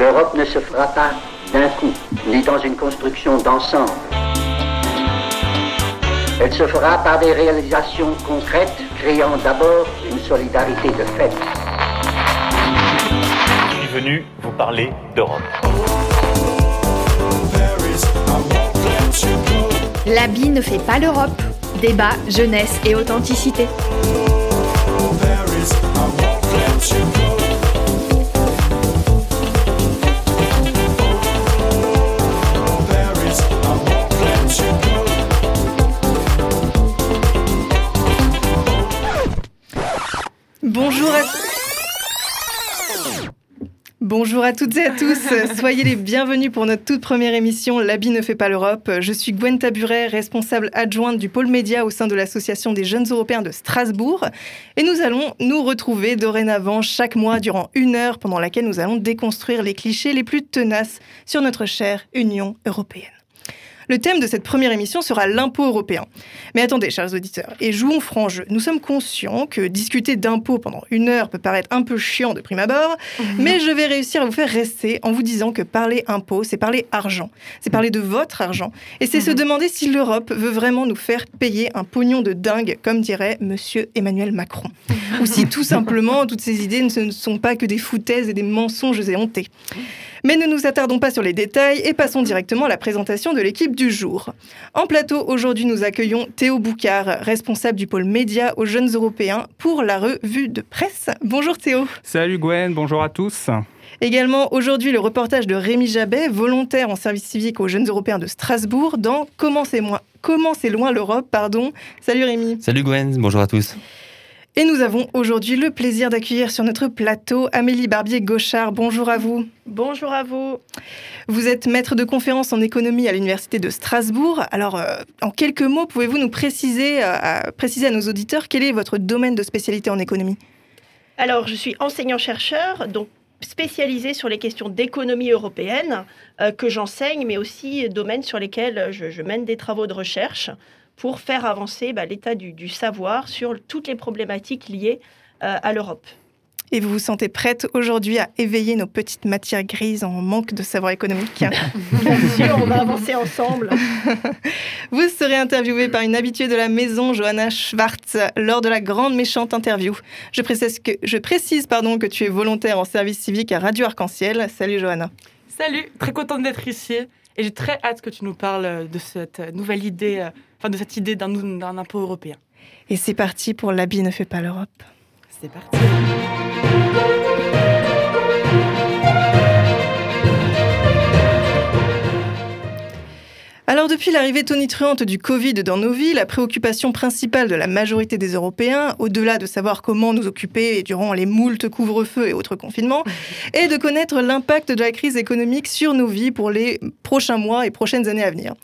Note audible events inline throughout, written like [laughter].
L'Europe ne se fera pas d'un coup, ni dans une construction d'ensemble. Elle se fera par des réalisations concrètes, créant d'abord une solidarité de fait. Je suis venu vous parler d'Europe. L'habit ne fait pas l'Europe. Débat, jeunesse et authenticité. Bonjour à toutes et à tous, [laughs] soyez les bienvenus pour notre toute première émission L'habit ne fait pas l'Europe. Je suis Gwen Taburet, responsable adjointe du pôle média au sein de l'Association des jeunes européens de Strasbourg. Et nous allons nous retrouver dorénavant chaque mois durant une heure pendant laquelle nous allons déconstruire les clichés les plus tenaces sur notre chère Union européenne. Le thème de cette première émission sera l'impôt européen. Mais attendez, chers auditeurs, et jouons franc jeu. Nous sommes conscients que discuter d'impôts pendant une heure peut paraître un peu chiant de prime abord, mhm. mais je vais réussir à vous faire rester en vous disant que parler impôt, c'est parler argent. C'est parler de votre argent. Et c'est se mhm. demander si l'Europe veut vraiment nous faire payer un pognon de dingue, comme dirait monsieur Emmanuel Macron. [laughs] Ou si tout simplement, toutes ces idées ne sont pas que des foutaises et des mensonges éhontés. Mais ne nous attardons pas sur les détails et passons directement à la présentation de l'équipe du jour. En plateau, aujourd'hui, nous accueillons Théo Boucard, responsable du pôle média aux jeunes européens pour la revue de presse. Bonjour Théo. Salut Gwen, bonjour à tous. Également aujourd'hui le reportage de Rémi Jabet, volontaire en service civique aux jeunes européens de Strasbourg dans Comment c'est Comment c'est loin l'Europe, pardon. Salut Rémi. Salut Gwen, bonjour à tous. Et nous avons aujourd'hui le plaisir d'accueillir sur notre plateau Amélie Barbier-Gauchard. Bonjour à vous. Bonjour à vous. Vous êtes maître de conférence en économie à l'Université de Strasbourg. Alors, euh, en quelques mots, pouvez-vous nous préciser, euh, à, préciser à nos auditeurs quel est votre domaine de spécialité en économie? Alors, je suis enseignant-chercheur, donc spécialisé sur les questions d'économie européenne euh, que j'enseigne, mais aussi domaines sur lesquels je, je mène des travaux de recherche pour faire avancer bah, l'état du, savoir sur toutes les problématiques liées euh, à l'Europe. Et vous vous sentez prête aujourd'hui à éveiller nos petites matières grises en manque de savoir économique [laughs] Bien sûr, on va [laughs] avancer ensemble. [laughs] vous serez interviewée par une habituée de la maison, Johanna Schwartz, lors de la grande méchante interview. Je précise, que, je précise pardon, que tu es volontaire en service civique à Radio Arc-en-Ciel. Salut Johanna. Salut, très contente d'être ici. Et j'ai très hâte que tu nous parles de cette nouvelle idée euh, enfin de cette idée d'un impôt européen. Et c'est parti pour l'habit ne fait pas l'Europe. C'est parti. Alors depuis l'arrivée tonitruante du Covid dans nos vies, la préoccupation principale de la majorité des Européens, au-delà de savoir comment nous occuper durant les moultes couvre-feux et autres confinements, [laughs] est de connaître l'impact de la crise économique sur nos vies pour les prochains mois et prochaines années à venir.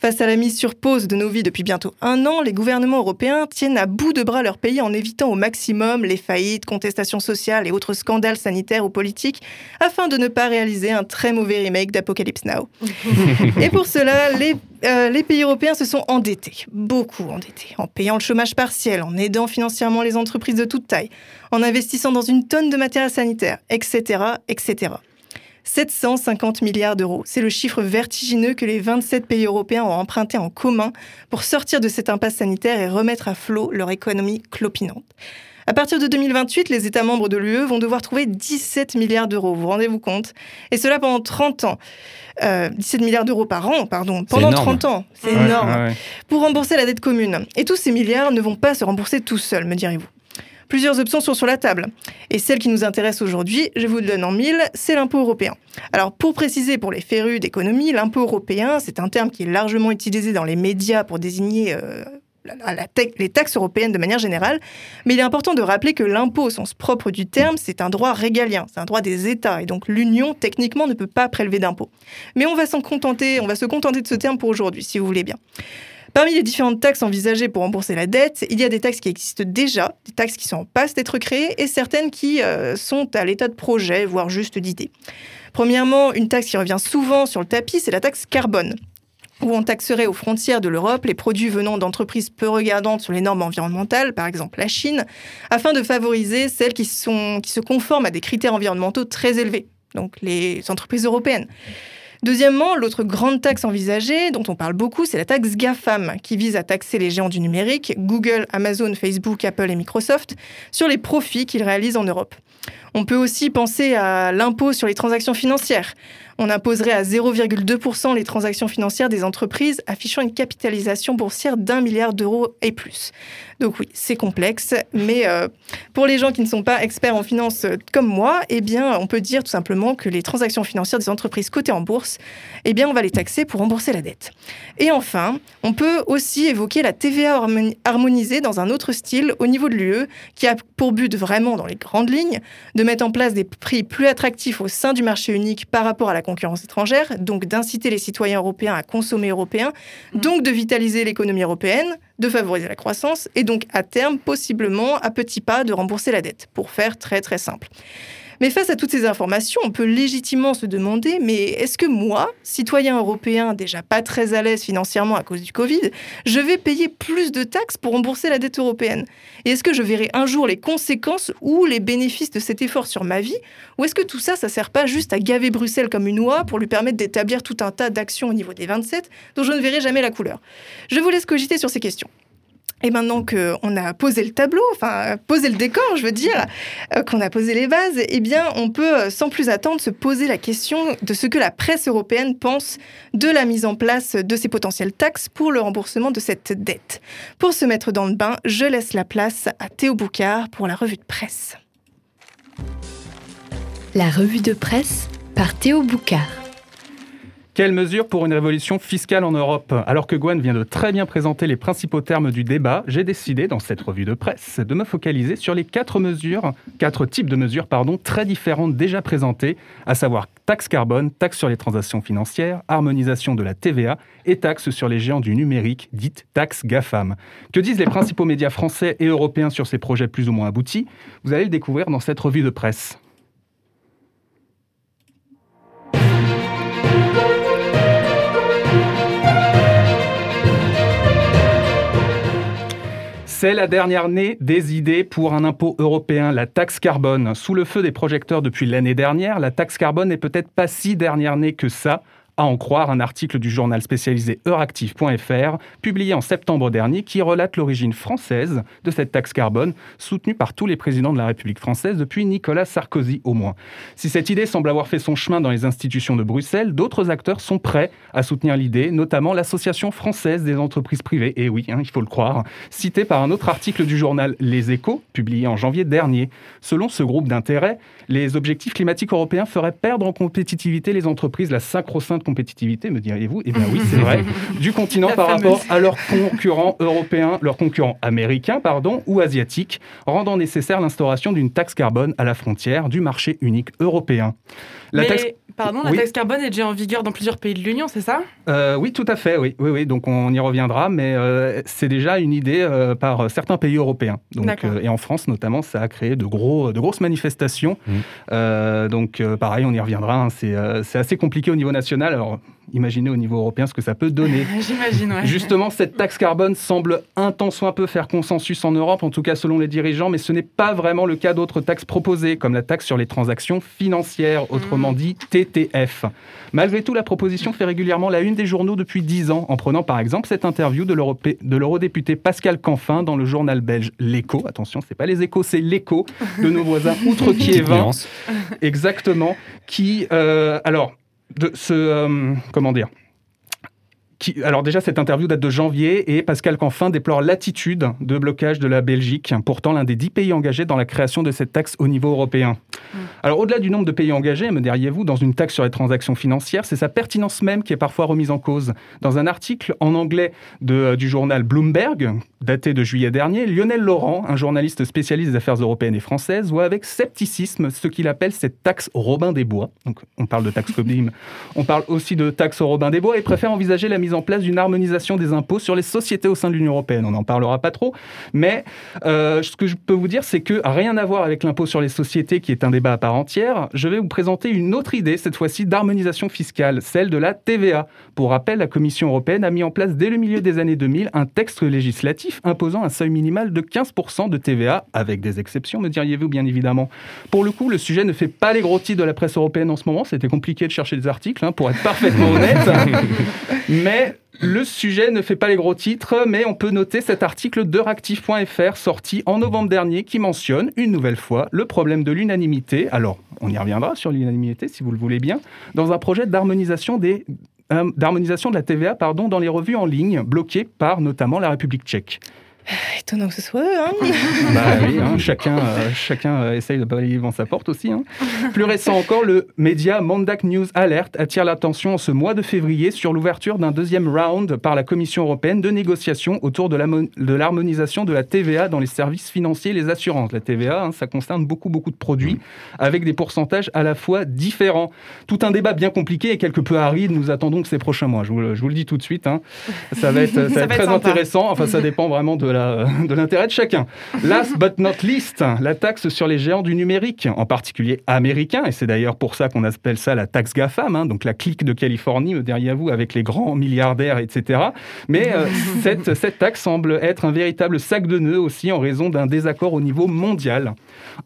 Face à la mise sur pause de nos vies depuis bientôt un an, les gouvernements européens tiennent à bout de bras leur pays en évitant au maximum les faillites, contestations sociales et autres scandales sanitaires ou politiques afin de ne pas réaliser un très mauvais remake d'Apocalypse Now. [laughs] et pour cela, les, euh, les pays européens se sont endettés, beaucoup endettés, en payant le chômage partiel, en aidant financièrement les entreprises de toute taille, en investissant dans une tonne de matériel sanitaire, etc., etc. 750 milliards d'euros. C'est le chiffre vertigineux que les 27 pays européens ont emprunté en commun pour sortir de cette impasse sanitaire et remettre à flot leur économie clopinante. À partir de 2028, les États membres de l'UE vont devoir trouver 17 milliards d'euros, vous rendez-vous compte? Et cela pendant 30 ans. 17 euh, milliards d'euros par an, pardon, pendant 30 ans. C'est énorme. Pour rembourser la dette commune. Et tous ces milliards ne vont pas se rembourser tout seuls, me direz-vous. Plusieurs options sont sur la table. Et celle qui nous intéresse aujourd'hui, je vous le donne en mille, c'est l'impôt européen. Alors pour préciser pour les férus d'économie, l'impôt européen, c'est un terme qui est largement utilisé dans les médias pour désigner... Euh, les taxes européennes de manière générale, mais il est important de rappeler que l'impôt au sens propre du terme, c'est un droit régalien, c'est un droit des États, et donc l'Union techniquement ne peut pas prélever d'impôts. Mais on va s'en contenter, on va se contenter de ce terme pour aujourd'hui, si vous voulez bien. Parmi les différentes taxes envisagées pour rembourser la dette, il y a des taxes qui existent déjà, des taxes qui sont en passe d'être créées et certaines qui euh, sont à l'état de projet, voire juste d'idée. Premièrement, une taxe qui revient souvent sur le tapis, c'est la taxe carbone où on taxerait aux frontières de l'Europe les produits venant d'entreprises peu regardantes sur les normes environnementales, par exemple la Chine, afin de favoriser celles qui, qui se conforment à des critères environnementaux très élevés donc les entreprises européennes. Deuxièmement, l'autre grande taxe envisagée, dont on parle beaucoup, c'est la taxe GAFAM, qui vise à taxer les géants du numérique, Google, Amazon, Facebook, Apple et Microsoft, sur les profits qu'ils réalisent en Europe. On peut aussi penser à l'impôt sur les transactions financières. On imposerait à 0,2% les transactions financières des entreprises affichant une capitalisation boursière d'un milliard d'euros et plus. Donc oui, c'est complexe, mais euh, pour les gens qui ne sont pas experts en finance euh, comme moi, eh bien, on peut dire tout simplement que les transactions financières des entreprises cotées en bourse, eh bien, on va les taxer pour rembourser la dette. Et enfin, on peut aussi évoquer la TVA harmonisée dans un autre style au niveau de l'UE, qui a pour but vraiment, dans les grandes lignes, de mettre en place des prix plus attractifs au sein du marché unique par rapport à la concurrence étrangère, donc d'inciter les citoyens européens à consommer européen, mmh. donc de vitaliser l'économie européenne, de favoriser la croissance et donc à terme, possiblement, à petits pas, de rembourser la dette, pour faire très très simple. Mais face à toutes ces informations, on peut légitimement se demander, mais est-ce que moi, citoyen européen déjà pas très à l'aise financièrement à cause du Covid, je vais payer plus de taxes pour rembourser la dette européenne? Et est-ce que je verrai un jour les conséquences ou les bénéfices de cet effort sur ma vie? Ou est-ce que tout ça, ça sert pas juste à gaver Bruxelles comme une oie pour lui permettre d'établir tout un tas d'actions au niveau des 27 dont je ne verrai jamais la couleur? Je vous laisse cogiter sur ces questions. Et maintenant qu'on a posé le tableau, enfin posé le décor, je veux dire, euh, qu'on a posé les bases, eh bien, on peut euh, sans plus attendre se poser la question de ce que la presse européenne pense de la mise en place de ces potentielles taxes pour le remboursement de cette dette. Pour se mettre dans le bain, je laisse la place à Théo Boucard pour la revue de presse. La revue de presse par Théo Boucard. Quelles mesures pour une révolution fiscale en Europe Alors que Gwen vient de très bien présenter les principaux termes du débat, j'ai décidé, dans cette revue de presse, de me focaliser sur les quatre mesures, quatre types de mesures, très différentes déjà présentées, à savoir taxe carbone, taxe sur les transactions financières, harmonisation de la TVA et taxe sur les géants du numérique, dite taxe GAFAM. Que disent les principaux médias français et européens sur ces projets plus ou moins aboutis Vous allez le découvrir dans cette revue de presse. C'est la dernière née des idées pour un impôt européen, la taxe carbone. Sous le feu des projecteurs depuis l'année dernière, la taxe carbone n'est peut-être pas si dernière née que ça à en croire un article du journal spécialisé Euractiv.fr, publié en septembre dernier, qui relate l'origine française de cette taxe carbone, soutenue par tous les présidents de la République française depuis Nicolas Sarkozy au moins. Si cette idée semble avoir fait son chemin dans les institutions de Bruxelles, d'autres acteurs sont prêts à soutenir l'idée, notamment l'Association française des entreprises privées, et oui, hein, il faut le croire, citée par un autre article du journal Les Échos, publié en janvier dernier. Selon ce groupe d'intérêt, les objectifs climatiques européens feraient perdre en compétitivité les entreprises, la sacro-sainte compétitivité, me diriez-vous Eh bien oui, [laughs] c'est vrai, du continent par rapport à leurs concurrents européens, leurs concurrents américains, pardon, ou asiatiques, rendant nécessaire l'instauration d'une taxe carbone à la frontière du marché unique européen. La taxe... Pardon, la taxe carbone est déjà en vigueur dans plusieurs pays de l'Union, c'est ça? Euh, Oui, tout à fait, oui. oui, oui. Donc on y reviendra, mais euh, c'est déjà une idée euh, par certains pays européens. Donc, et en France notamment, ça a créé de, gros, de grosses manifestations. Mmh. donc pareil, on y reviendra. Hein. c'est assez compliqué au niveau national. Alors imaginez au niveau européen ce que ça peut donner. [laughs] J'imagine, ouais. Justement, cette taxe carbone semble un tant soit peu faire consensus en Europe, en tout cas selon les dirigeants, mais ce n'est pas vraiment le cas d'autres taxes proposées, comme la taxe sur les transactions financières, autrement mm. dit TTF. Malgré tout, la proposition fait régulièrement la une des journaux depuis dix ans, en prenant par exemple cette interview de l'eurodéputé Pascal Canfin dans le journal belge L'Écho. Attention, c'est pas les échos, c'est l'Écho de nos voisins [laughs] outre-Kiévin. Exactement. Qui, euh, alors, de ce, euh, comment dire, alors déjà, cette interview date de janvier et Pascal Canfin déplore l'attitude de blocage de la Belgique, pourtant l'un des dix pays engagés dans la création de cette taxe au niveau européen. Mm. Alors au-delà du nombre de pays engagés, me diriez-vous, dans une taxe sur les transactions financières, c'est sa pertinence même qui est parfois remise en cause. Dans un article en anglais de, euh, du journal Bloomberg, daté de juillet dernier, Lionel Laurent, un journaliste spécialiste des affaires européennes et françaises, voit avec scepticisme ce qu'il appelle cette taxe Robin des Bois. Donc on parle de taxe Cobim, on parle aussi de taxe Robin des Bois et préfère envisager la mise mise en place d'une harmonisation des impôts sur les sociétés au sein de l'Union européenne. On n'en parlera pas trop, mais euh, ce que je peux vous dire, c'est que rien à voir avec l'impôt sur les sociétés, qui est un débat à part entière. Je vais vous présenter une autre idée, cette fois-ci d'harmonisation fiscale, celle de la TVA. Pour rappel, la Commission européenne a mis en place dès le milieu des années 2000 un texte législatif imposant un seuil minimal de 15% de TVA, avec des exceptions, me diriez-vous bien évidemment. Pour le coup, le sujet ne fait pas les gros titres de la presse européenne en ce moment. C'était compliqué de chercher des articles, hein, pour être parfaitement honnête. [laughs] mais le sujet ne fait pas les gros titres, mais on peut noter cet article de Ractif.fr sorti en novembre dernier qui mentionne une nouvelle fois le problème de l'unanimité. Alors, on y reviendra sur l'unanimité si vous le voulez bien, dans un projet d'harmonisation des euh, de la TVA dans les revues en ligne, bloquées par notamment la République tchèque. [sighs] Étonnant que ce soit eux, hein [laughs] Bah oui, hein, [laughs] chacun, euh, chacun euh, essaye de balayer devant sa porte aussi. Hein. Plus récent encore, le média Mandak News Alert attire l'attention en ce mois de février sur l'ouverture d'un deuxième round par la Commission européenne de négociations autour de l'harmonisation de, la TVA dans les services financiers et les assurances. La TVA, hein, ça concerne beaucoup, beaucoup de produits avec des pourcentages à la fois différents. Tout un débat bien compliqué et quelque peu aride nous attendons que ces prochains mois. Je vous, je vous le dis tout de suite. Hein. Ça va être, [laughs] ça, va être très intéressant. Enfin, ça dépend vraiment de la de l'intérêt de chacun. Last but not least, la taxe sur les géants du numérique, en particulier américains, et c'est d'ailleurs pour ça qu'on appelle ça la taxe GAFAM, hein, donc la clique de Californie derrière vous avec les grands milliardaires, etc. Mais euh, [laughs] cette, cette taxe semble être un véritable sac de nœuds aussi en raison d'un désaccord au niveau mondial,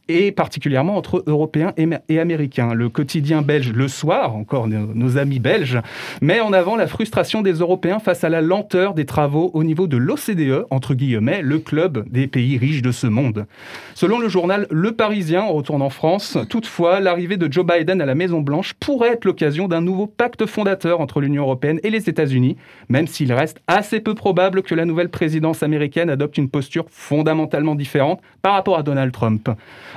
et particulièrement entre Européens et, Américains. Le quotidien belge, le soir, encore nos, nos amis belges, met en avant la frustration des Européens face à la lenteur des travaux au niveau de l'OCDE, entre guillemets, mais le club des pays riches de ce monde. Selon le journal Le Parisien, on retourne en France, toutefois, l'arrivée de Joe Biden à la Maison-Blanche pourrait être l'occasion d'un nouveau pacte fondateur entre l'Union européenne et les États-Unis, même s'il reste assez peu probable que la nouvelle présidence américaine adopte une posture fondamentalement différente par rapport à Donald Trump.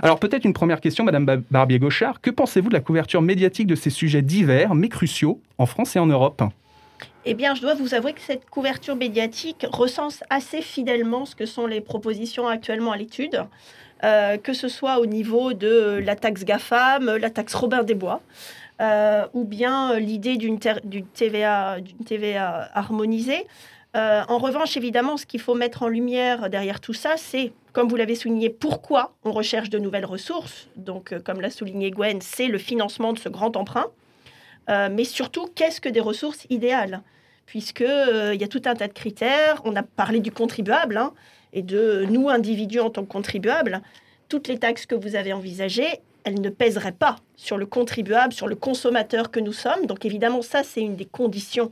Alors peut-être une première question, Madame Barbier-Gauchard, que pensez-vous de la couverture médiatique de ces sujets divers mais cruciaux en France et en Europe? Eh bien, je dois vous avouer que cette couverture médiatique recense assez fidèlement ce que sont les propositions actuellement à l'étude, euh, que ce soit au niveau de la taxe GAFAM, la taxe Robin des Bois, euh, ou bien l'idée d'une TVA, harmonisée. Euh, en revanche, évidemment, ce qu'il faut mettre en lumière derrière tout ça, c'est, comme vous l'avez souligné, pourquoi on recherche de nouvelles ressources. Donc, comme l'a souligné Gwen, c'est le financement de ce grand emprunt. Mais surtout, qu'est-ce que des ressources idéales? Puisqu'il euh, il y a tout un tas de critères. On a parlé du contribuable hein, et de nous, individus en tant que contribuables. Toutes les taxes que vous avez envisagées, elles ne pèseraient pas sur le contribuable, sur le consommateur que nous sommes. Donc évidemment, ça, c'est une des conditions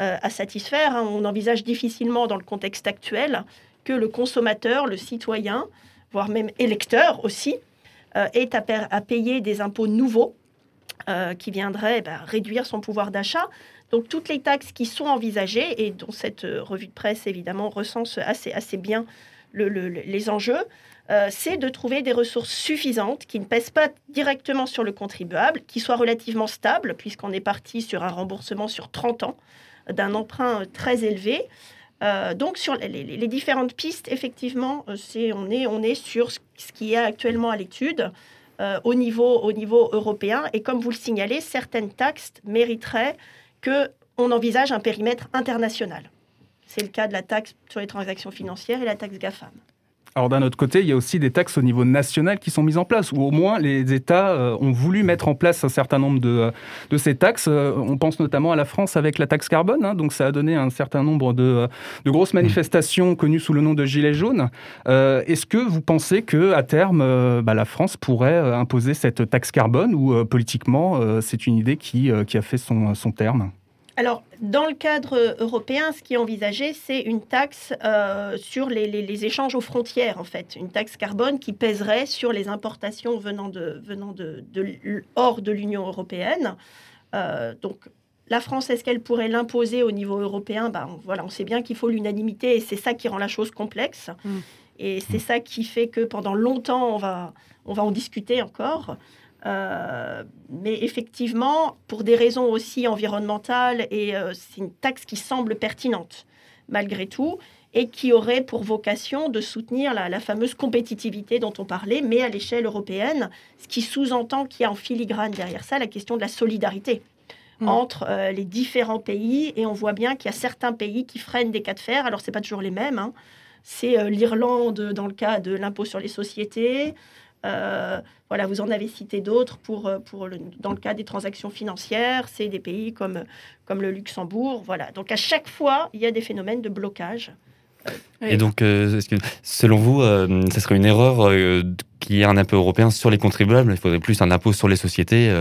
euh, à satisfaire. Hein. On envisage difficilement dans le contexte actuel que le consommateur, le citoyen, voire même électeur aussi, euh, ait à, payer des impôts nouveaux qui viendraient bah, réduire son pouvoir d'achat. Donc toutes les taxes qui sont envisagées et dont cette euh, revue de presse évidemment recense assez, assez bien les enjeux, euh, c'est de trouver des ressources suffisantes qui ne pèsent pas directement sur le contribuable, qui soient relativement stables, puisqu'on est parti sur un remboursement sur 30 ans d'un emprunt euh, très élevé. donc sur les, différentes pistes, effectivement, c'est, on, est, on est sur ce qui est actuellement à l'étude. Au, niveau, au niveau européen. Et comme vous le signalez, certaines taxes mériteraient qu'on envisage un périmètre international. C'est le cas de la taxe sur les transactions financières et la taxe GAFAM. Alors d'un autre côté, il y a aussi des taxes au niveau national qui sont mises en place, ou au moins les États euh, ont voulu mettre en place un certain nombre de, euh, de ces taxes. Euh, on pense notamment à la France avec la taxe carbone, hein, donc ça a donné un certain nombre de, de grosses manifestations connues sous le nom de Gilets jaunes. Est-ce que vous pensez que à terme, bah, la France pourrait imposer cette taxe carbone, ou politiquement, c'est une idée qui, qui a fait son, son terme? Alors, dans le cadre européen, ce qui est envisagé, c'est une taxe euh, sur les, échanges aux frontières, en fait, une taxe carbone qui pèserait sur les importations venant de, venant de, hors de l'Union européenne. Euh, donc, la France, est-ce qu'elle pourrait l'imposer au niveau européen? Ben, voilà, On sait bien qu'il faut l'unanimité et c'est ça qui rend la chose complexe. Mm. Et c'est ça qui fait que pendant longtemps, on va, on va en discuter encore. Euh, mais effectivement, pour des raisons aussi environnementales, et euh, c'est une taxe qui semble pertinente malgré tout, et qui aurait pour vocation de soutenir la, fameuse compétitivité dont on parlait, mais à l'échelle européenne, ce qui sous-entend qu'il y a en filigrane derrière ça la question de la solidarité mmh. entre euh, les différents pays. Et on voit bien qu'il y a certains pays qui freinent des cas de fer. Alors, ce n'est pas toujours les mêmes. Hein. C'est l'Irlande dans le cas de l'impôt sur les sociétés. Euh, voilà, vous en avez cité d'autres pour, pour le, dans le cas des transactions financières. C'est des pays comme, comme le Luxembourg. Voilà. Donc, à chaque fois, il y a des phénomènes de blocage. Et donc, que, selon vous, ce serait une erreur qu'il y ait un impôt européen sur les contribuables? Il faudrait plus un impôt sur les sociétés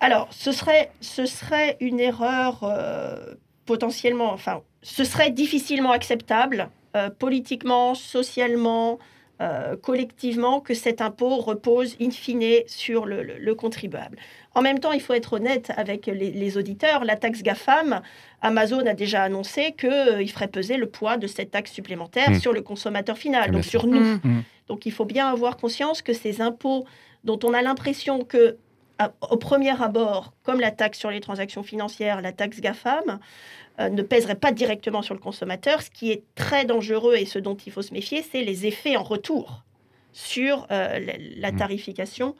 alors, ce serait, ce serait une erreur euh, potentiellement, enfin, ce serait difficilement acceptable, euh, politiquement, socialement, euh, collectivement, que cet impôt repose in fine sur le, contribuable. En même temps, il faut être honnête avec les, auditeurs. La taxe GAFAM, Amazon a déjà annoncé qu'il ferait peser le poids de cette taxe supplémentaire hmm. sur le consommateur final, donc sur nous. Hmm. Hmm. Donc il faut bien avoir conscience que ces impôts dont on a l'impression que au premier abord, comme la taxe sur les transactions financières, la taxe GAFAM, euh, ne pèserait pas directement sur le consommateur. Ce qui est très dangereux et ce dont il faut se méfier, c'est les effets en retour sur euh, la, mmh. tarification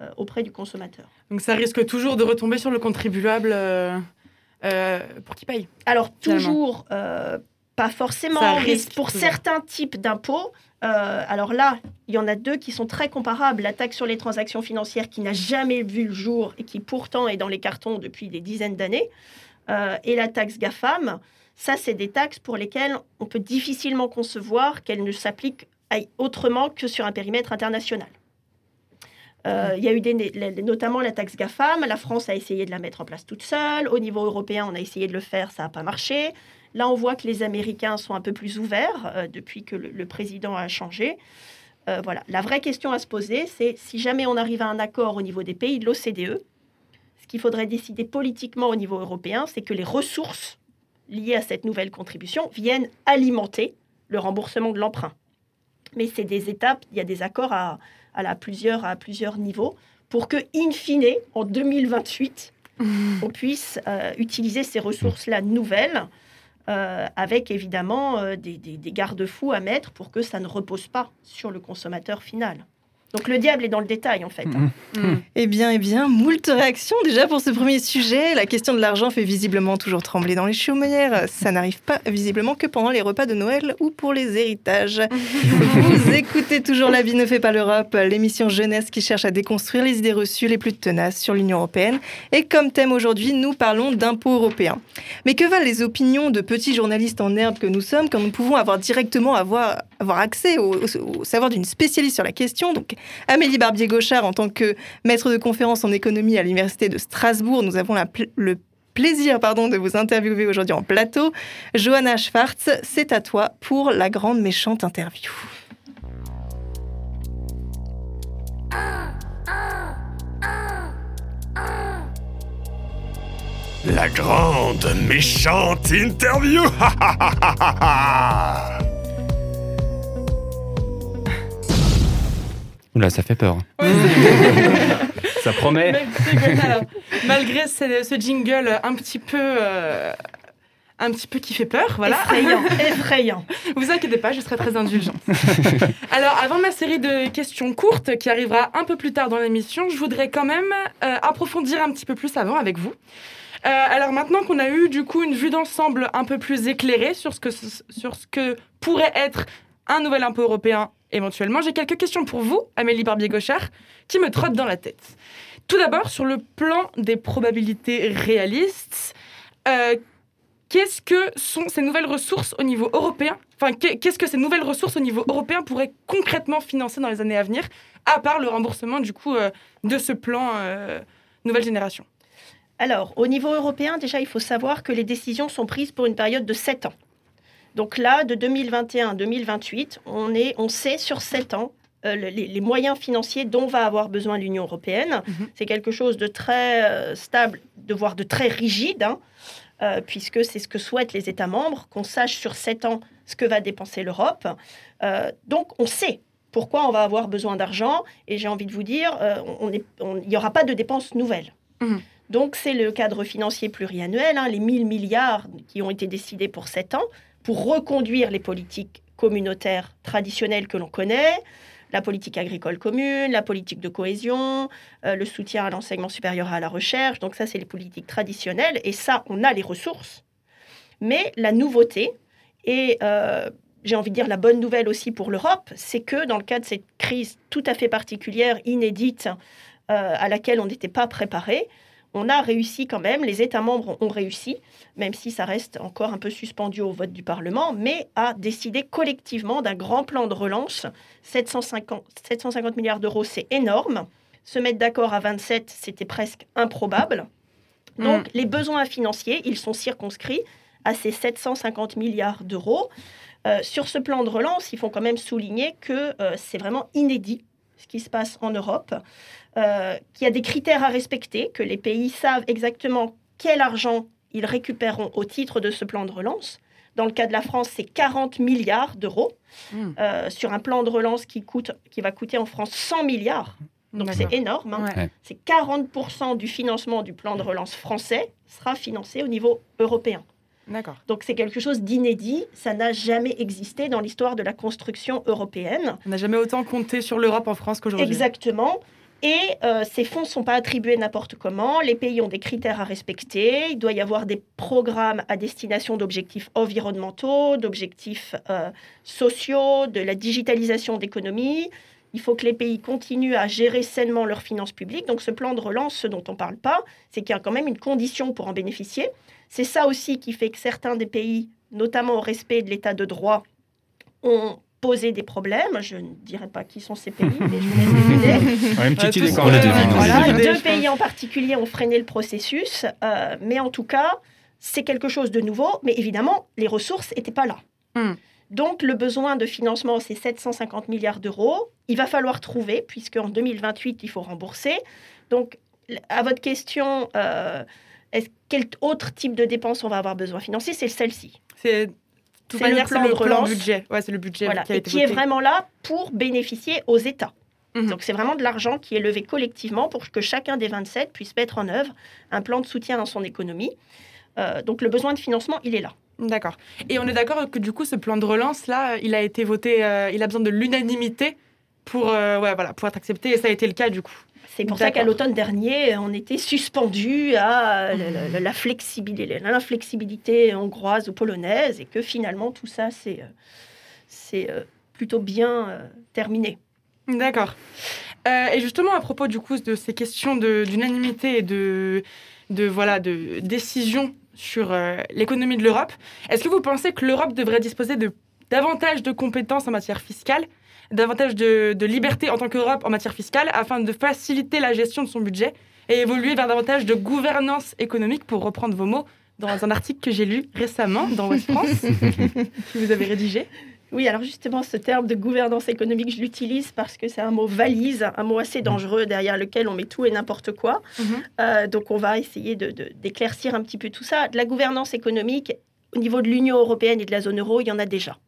euh, auprès du consommateur. Donc ça risque toujours de retomber sur le contribuable pour qui paye Alors toujours, pas forcément, mais pour certains types d'impôts, euh, alors là, il y en a deux qui sont très comparables. La taxe sur les transactions financières qui n'a jamais vu le jour et qui pourtant est dans les cartons depuis des dizaines d'années. Euh, et la taxe GAFAM, ça, c'est des taxes pour lesquelles on peut difficilement concevoir qu'elles ne s'appliquent autrement que sur un périmètre international. Euh, il y a eu des, notamment la taxe GAFAM. La France a essayé de la mettre en place toute seule. Au niveau européen, on a essayé de le faire, ça n'a pas marché. Là, on voit que les Américains sont un peu plus ouverts euh, depuis que le, président a changé. Euh, voilà. La vraie question à se poser, c'est si jamais on arrive à un accord au niveau des pays de l'OCDE, qu'il faudrait décider politiquement au niveau européen, c'est que les ressources liées à cette nouvelle contribution viennent alimenter le remboursement de l'emprunt. Mais c'est des étapes, il y a des accords à, plusieurs, à plusieurs niveaux pour que, in fine, en 2028, [laughs] on puisse euh, utiliser ces ressources-là nouvelles euh, avec évidemment euh, des, des garde-fous à mettre pour que ça ne repose pas sur le consommateur final. Donc le diable est dans le détail en fait. Hein. Mm. Mm. Eh bien, eh bien, moult réactions déjà pour ce premier sujet. La question de l'argent fait visiblement toujours trembler dans les chaumières. Ça n'arrive pas visiblement que pendant les repas de Noël ou pour les héritages. [laughs] Vous écoutez toujours La vie ne fait pas l'Europe, l'émission jeunesse qui cherche à déconstruire les idées reçues les plus tenaces sur l'Union européenne. Et comme thème aujourd'hui, nous parlons d'impôts européens. Mais que valent les opinions de petits journalistes en herbe que nous sommes quand nous pouvons avoir directement avoir, avoir accès au, au savoir d'une spécialiste sur la question? Donc Amélie Barbier-Gauchard, en tant que maître de conférence en économie à l'Université de Strasbourg, nous avons le plaisir pardon, de vous interviewer aujourd'hui en plateau. Johanna Schwartz, c'est à toi pour la grande méchante interview. La grande méchante interview [laughs] Oula, ça fait peur. [laughs] ça promet. malgré ce, jingle un petit peu. Euh, un petit peu qui fait peur, voilà. Effrayant, [laughs] effrayant. Vous inquiétez pas, je serai très indulgente. [laughs] Alors, avant ma série de questions courtes qui arrivera un peu plus tard dans l'émission, je voudrais quand même euh, approfondir un petit peu plus avant avec vous. Euh, alors maintenant qu'on a eu du coup une vue d'ensemble un peu plus éclairée sur ce que, sur ce que pourrait être un nouvel impôt européen éventuellement. J'ai quelques questions pour vous, Amélie Barbier-Gauchard, qui me trottent dans la tête. Tout d'abord, sur le plan des probabilités réalistes, euh, qu'est-ce que sont ces nouvelles ressources au niveau européen? Enfin, qu'est-ce que ces nouvelles ressources au niveau européen pourraient concrètement financer dans les années à venir, à part le remboursement du coup euh, de ce plan euh, nouvelle génération? Alors, au niveau européen, déjà, il faut savoir que les décisions sont prises pour une période de 7 ans. Donc là, de 2021 à 2028, on, est, on sait sur 7 ans euh, les, moyens financiers dont va avoir besoin l'Union européenne. Mhm. C'est quelque chose de très euh, stable, de voire de très rigide, hein, euh, puisque c'est ce que souhaitent les États membres, qu'on sache sur 7 ans ce que va dépenser l'Europe. donc on sait pourquoi on va avoir besoin d'argent, et j'ai envie de vous dire, il n'y aura pas de dépenses nouvelles. Mhm. Donc c'est le cadre financier pluriannuel, hein, les 1000 milliards qui ont été décidés pour 7 ans pour reconduire les politiques communautaires traditionnelles que l'on connaît, la politique agricole commune, la politique de cohésion, euh, le soutien à l'enseignement supérieur et à la recherche. Donc ça, c'est les politiques traditionnelles. Et ça, on a les ressources. Mais la nouveauté, et euh, j'ai envie de dire la bonne nouvelle aussi pour l'Europe, c'est que dans le cadre de cette crise tout à fait particulière, inédite, euh, à laquelle on n'était pas préparé, on a réussi quand même, les États membres ont réussi, même si ça reste encore un peu suspendu au vote du Parlement, mais à décider collectivement d'un grand plan de relance. 750, 750 milliards d'euros, c'est énorme. Se mettre d'accord à 27, c'était presque improbable. Donc Mm. les besoins financiers, ils sont circonscrits à ces 750 milliards d'euros. Euh, sur ce plan de relance, il faut quand même souligner que euh, c'est vraiment inédit ce qui se passe en Europe, qu'il y a des critères à respecter, que les pays savent exactement quel argent ils récupéreront au titre de ce plan de relance. Dans le cas de la France, c'est 40 milliards d'euros Mm. euh, sur un plan de relance qui, coûte, qui va coûter en France 100 milliards. Donc c'est énorme. hein. Ouais. C'est 40% du financement du plan de relance français sera financé au niveau européen. D'accord. Donc c'est quelque chose d'inédit. Ça n'a jamais existé dans l'histoire de la construction européenne. On n'a jamais autant compté sur l'Europe en France qu'aujourd'hui. Exactement. Et euh, ces fonds ne sont pas attribués n'importe comment. Les pays ont des critères à respecter. Il doit y avoir des programmes à destination d'objectifs environnementaux, d'objectifs euh, sociaux, de la digitalisation d'économie. Il faut que les pays continuent à gérer sainement leurs finances publiques. Donc ce plan de relance, ce dont on ne parle pas, c'est qu'il y a quand même une condition pour en bénéficier. C'est ça aussi qui fait que certains des pays, notamment au respect de l'état de droit, ont posé des problèmes. Je ne dirais pas qui sont ces pays, mais je vous laisse deviner. Ouais, une petite idée quand même. Voilà, deux pays en particulier ont freiné le processus, euh, mais en tout cas, c'est quelque chose de nouveau. Mais évidemment, les ressources n'étaient pas là. Hmm. Donc, le besoin de financement, c'est 750 milliards d'euros. Il va falloir trouver, puisqu'en 2028, il faut rembourser. Donc, à votre question, euh, quel autre type de dépenses on va avoir besoin de financer C'est celle-ci. C'est tout C'est le plan le de plan relance. budget. Ouais, c'est le budget Voilà, qui a et été qui est vraiment là pour bénéficier aux États. Mhm. Donc c'est vraiment de l'argent qui est levé collectivement pour que chacun des 27 puisse mettre en œuvre un plan de soutien dans son économie. Euh, donc le besoin de financement, il est là. D'accord. Et on est d'accord que du coup, ce plan de relance là, il a été voté, euh, il a besoin de l'unanimité pour, euh, ouais, voilà, pour être accepté. Et ça a été le cas du coup. C'est pour ça qu'à l'automne dernier, on était suspendu à la, la- la flexibilité, l'inflexibilité hongroise ou polonaise et que finalement tout ça, c'est euh, c'est, euh, plutôt bien euh, terminé. D'accord. Euh, et justement, à propos du coup de ces questions d'unanimité et de, de, voilà, de décision sur euh, l'économie de l'Europe, est-ce que vous pensez que l'Europe devrait disposer de davantage de compétences en matière fiscale, davantage de, de liberté en tant qu'Europe en matière fiscale, afin de faciliter la gestion de son budget et évoluer vers davantage de gouvernance économique, pour reprendre vos mots, dans un article que j'ai lu récemment dans West France, [laughs] que vous avez rédigé Oui, alors justement, ce terme de gouvernance économique, je l'utilise parce que c'est un mot valise, un mot assez dangereux derrière lequel on met tout et n'importe quoi. Euh, donc, on va essayer de- de- d'éclaircir un petit peu tout ça. De la gouvernance économique, au niveau de l'Union européenne et de la zone euro, il y en a déjà.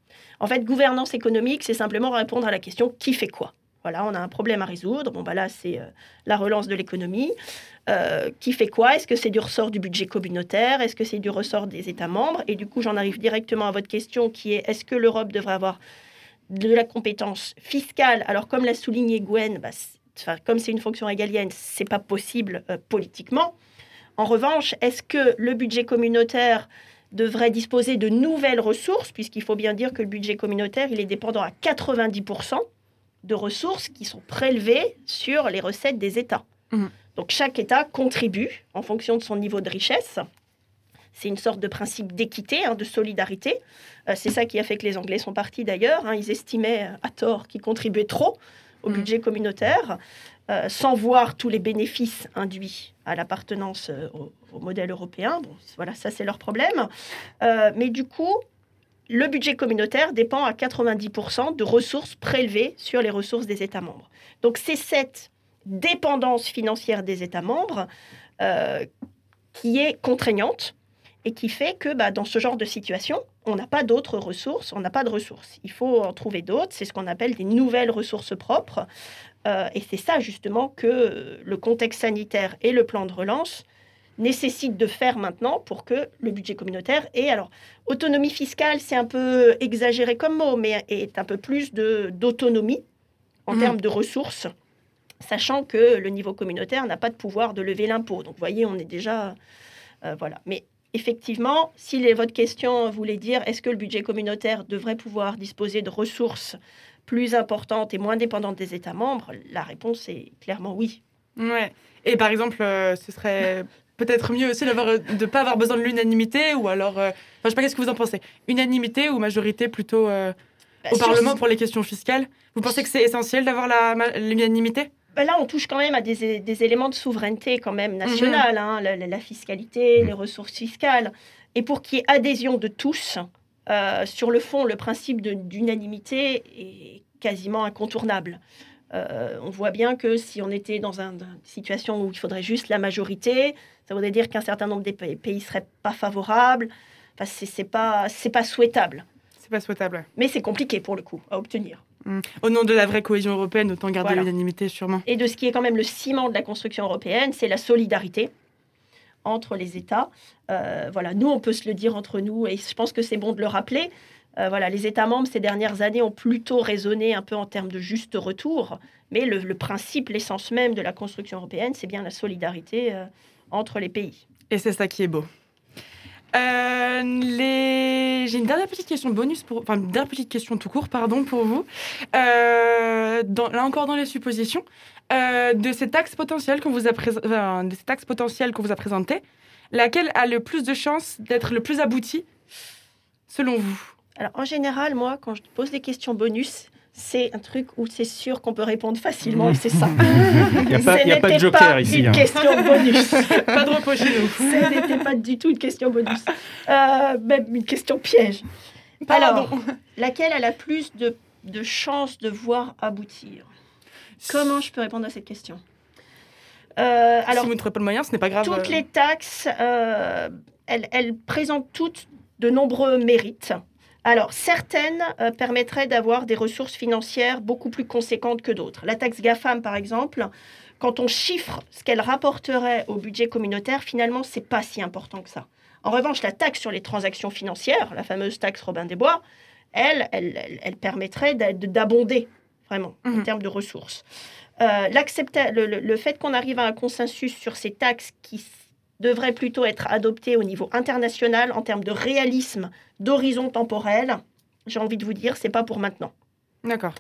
En fait, gouvernance économique, c'est simplement répondre à la question qui fait quoi? Voilà, on a un problème à résoudre. Bon, bah là, c'est euh, la relance de l'économie. Euh, qui fait quoi? Est-ce que c'est du ressort du budget communautaire? Est-ce que c'est du ressort des États membres? Et du coup, j'en arrive directement à votre question qui est est-ce que l'Europe devrait avoir de la compétence fiscale? Alors, comme l'a souligné Gwen, bah, comme c'est une fonction régalienne, c'est pas possible euh, politiquement. En revanche, est-ce que le budget communautaire devrait disposer de nouvelles ressources, puisqu'il faut bien dire que le budget communautaire, il est dépendant à 90% de ressources qui sont prélevées sur les recettes des États. Mhm. Donc chaque État contribue en fonction de son niveau de richesse. C'est une sorte de principe d'équité, hein, de solidarité. Euh, c'est ça qui a fait que les Anglais sont partis d'ailleurs. hein. Ils estimaient à tort qu'ils contribuaient trop au Mhm. budget communautaire, euh, sans voir tous les bénéfices induits à l'appartenance euh, au, au modèle européen. Bon, voilà, ça c'est leur problème. Euh, mais du coup, le budget communautaire dépend à 90% de ressources prélevées sur les ressources des États membres. Donc c'est cette dépendance financière des États membres euh, qui est contraignante et qui fait que bah, dans ce genre de situation, on n'a pas d'autres ressources, on n'a pas de ressources. Il faut en trouver d'autres, c'est ce qu'on appelle des nouvelles ressources propres. Euh, et c'est ça justement que le contexte sanitaire et le plan de relance nécessitent de faire maintenant pour que le budget communautaire ait, alors autonomie fiscale, c'est un peu exagéré comme mot, mais est un peu plus de- d'autonomie en Mhm. termes de ressources, sachant que le niveau communautaire n'a pas de pouvoir de lever l'impôt. Donc, vous voyez, on est déjà... euh, voilà. Mais effectivement, si les- votre question voulait dire est-ce que le budget communautaire devrait pouvoir disposer de ressources plus importantes et moins dépendantes des États membres, la réponse est clairement oui. Ouais. Et par exemple, euh, ce serait [laughs] peut-être mieux aussi d'avoir, de ne pas avoir besoin de l'unanimité ou alors. euh, Enfin, je sais pas, qu'est-ce que vous en pensez? Unanimité ou majorité plutôt euh, Bah, au Parlement pour les questions fiscales? Vous pensez que c'est essentiel d'avoir la l'unanimité? Ben là, on touche quand même à des, des éléments de souveraineté quand même Mhm. nationale, hein, la, la- la fiscalité, les ressources fiscales. Et pour qu'il y ait adhésion de tous, euh, sur le fond, le principe de- d'unanimité est quasiment incontournable. Euh, on voit bien que si on était dans un- une situation où il faudrait juste la majorité, ça voudrait dire qu'un certain nombre des pays, pays seraient pas favorables. Enfin, c'est pas, pas souhaitable. C'est pas souhaitable. Mais c'est compliqué pour le coup à obtenir. Mm. Au nom de la vraie cohésion européenne, autant garder Voilà. l'unanimité sûrement. et de ce qui est quand même le ciment de la construction européenne, c'est la solidarité entre les États. Euh, voilà, nous, on peut se le dire entre nous, et je pense que c'est bon de le rappeler. Euh, voilà, les États membres ces dernières années ont plutôt raisonné un peu en termes de juste retour, mais le, le principe, l'essence même de la construction européenne, c'est bien la solidarité euh, entre les pays. Et c'est ça qui est beau. Euh, les... J'ai une dernière petite question bonus, pour... enfin une dernière petite question tout court, pardon, pour vous. Euh, dans- Là encore dans les suppositions, euh, de ces taxes potentielles qu'on vous a prés- enfin, de ces taxes potentielles qu'on vous a présentées, laquelle a le plus de chances d'être le plus aboutie, selon vous? Alors, en général, moi, quand je pose des questions bonus, c'est un truc où c'est sûr qu'on peut répondre facilement, et c'est ça. Il n'y a pas, [laughs] Ce y a pas de joker pas ici. Une hein. question bonus. [laughs] Pas de repos chez nous. Ce n'était pas du tout une question bonus. Euh, même une question piège. Pardon. Alors, laquelle a la plus de, de chances de voir aboutir? Comment je peux répondre à cette question? Euh, Alors, si vous ne trouvez pas le moyen, ce n'est pas grave. toutes les taxes, euh, elles, elles présentent toutes de nombreux mérites. Alors, certaines euh, permettraient d'avoir des ressources financières beaucoup plus conséquentes que d'autres. La taxe GAFAM, par exemple, quand on chiffre ce qu'elle rapporterait au budget communautaire, finalement, c'est pas si important que ça. En revanche, la taxe sur les transactions financières, la fameuse taxe Robin des Bois, elle, elle, elle- elle permettrait d'a- de- d'abonder, vraiment, en Mhm. termes de ressources. Euh, le, le- le fait qu'on arrive à un consensus sur ces taxes qui devraient plutôt être adoptées au niveau international en termes de réalisme, d'horizon temporel, j'ai envie de vous dire, c'est pas pour maintenant. D'accord.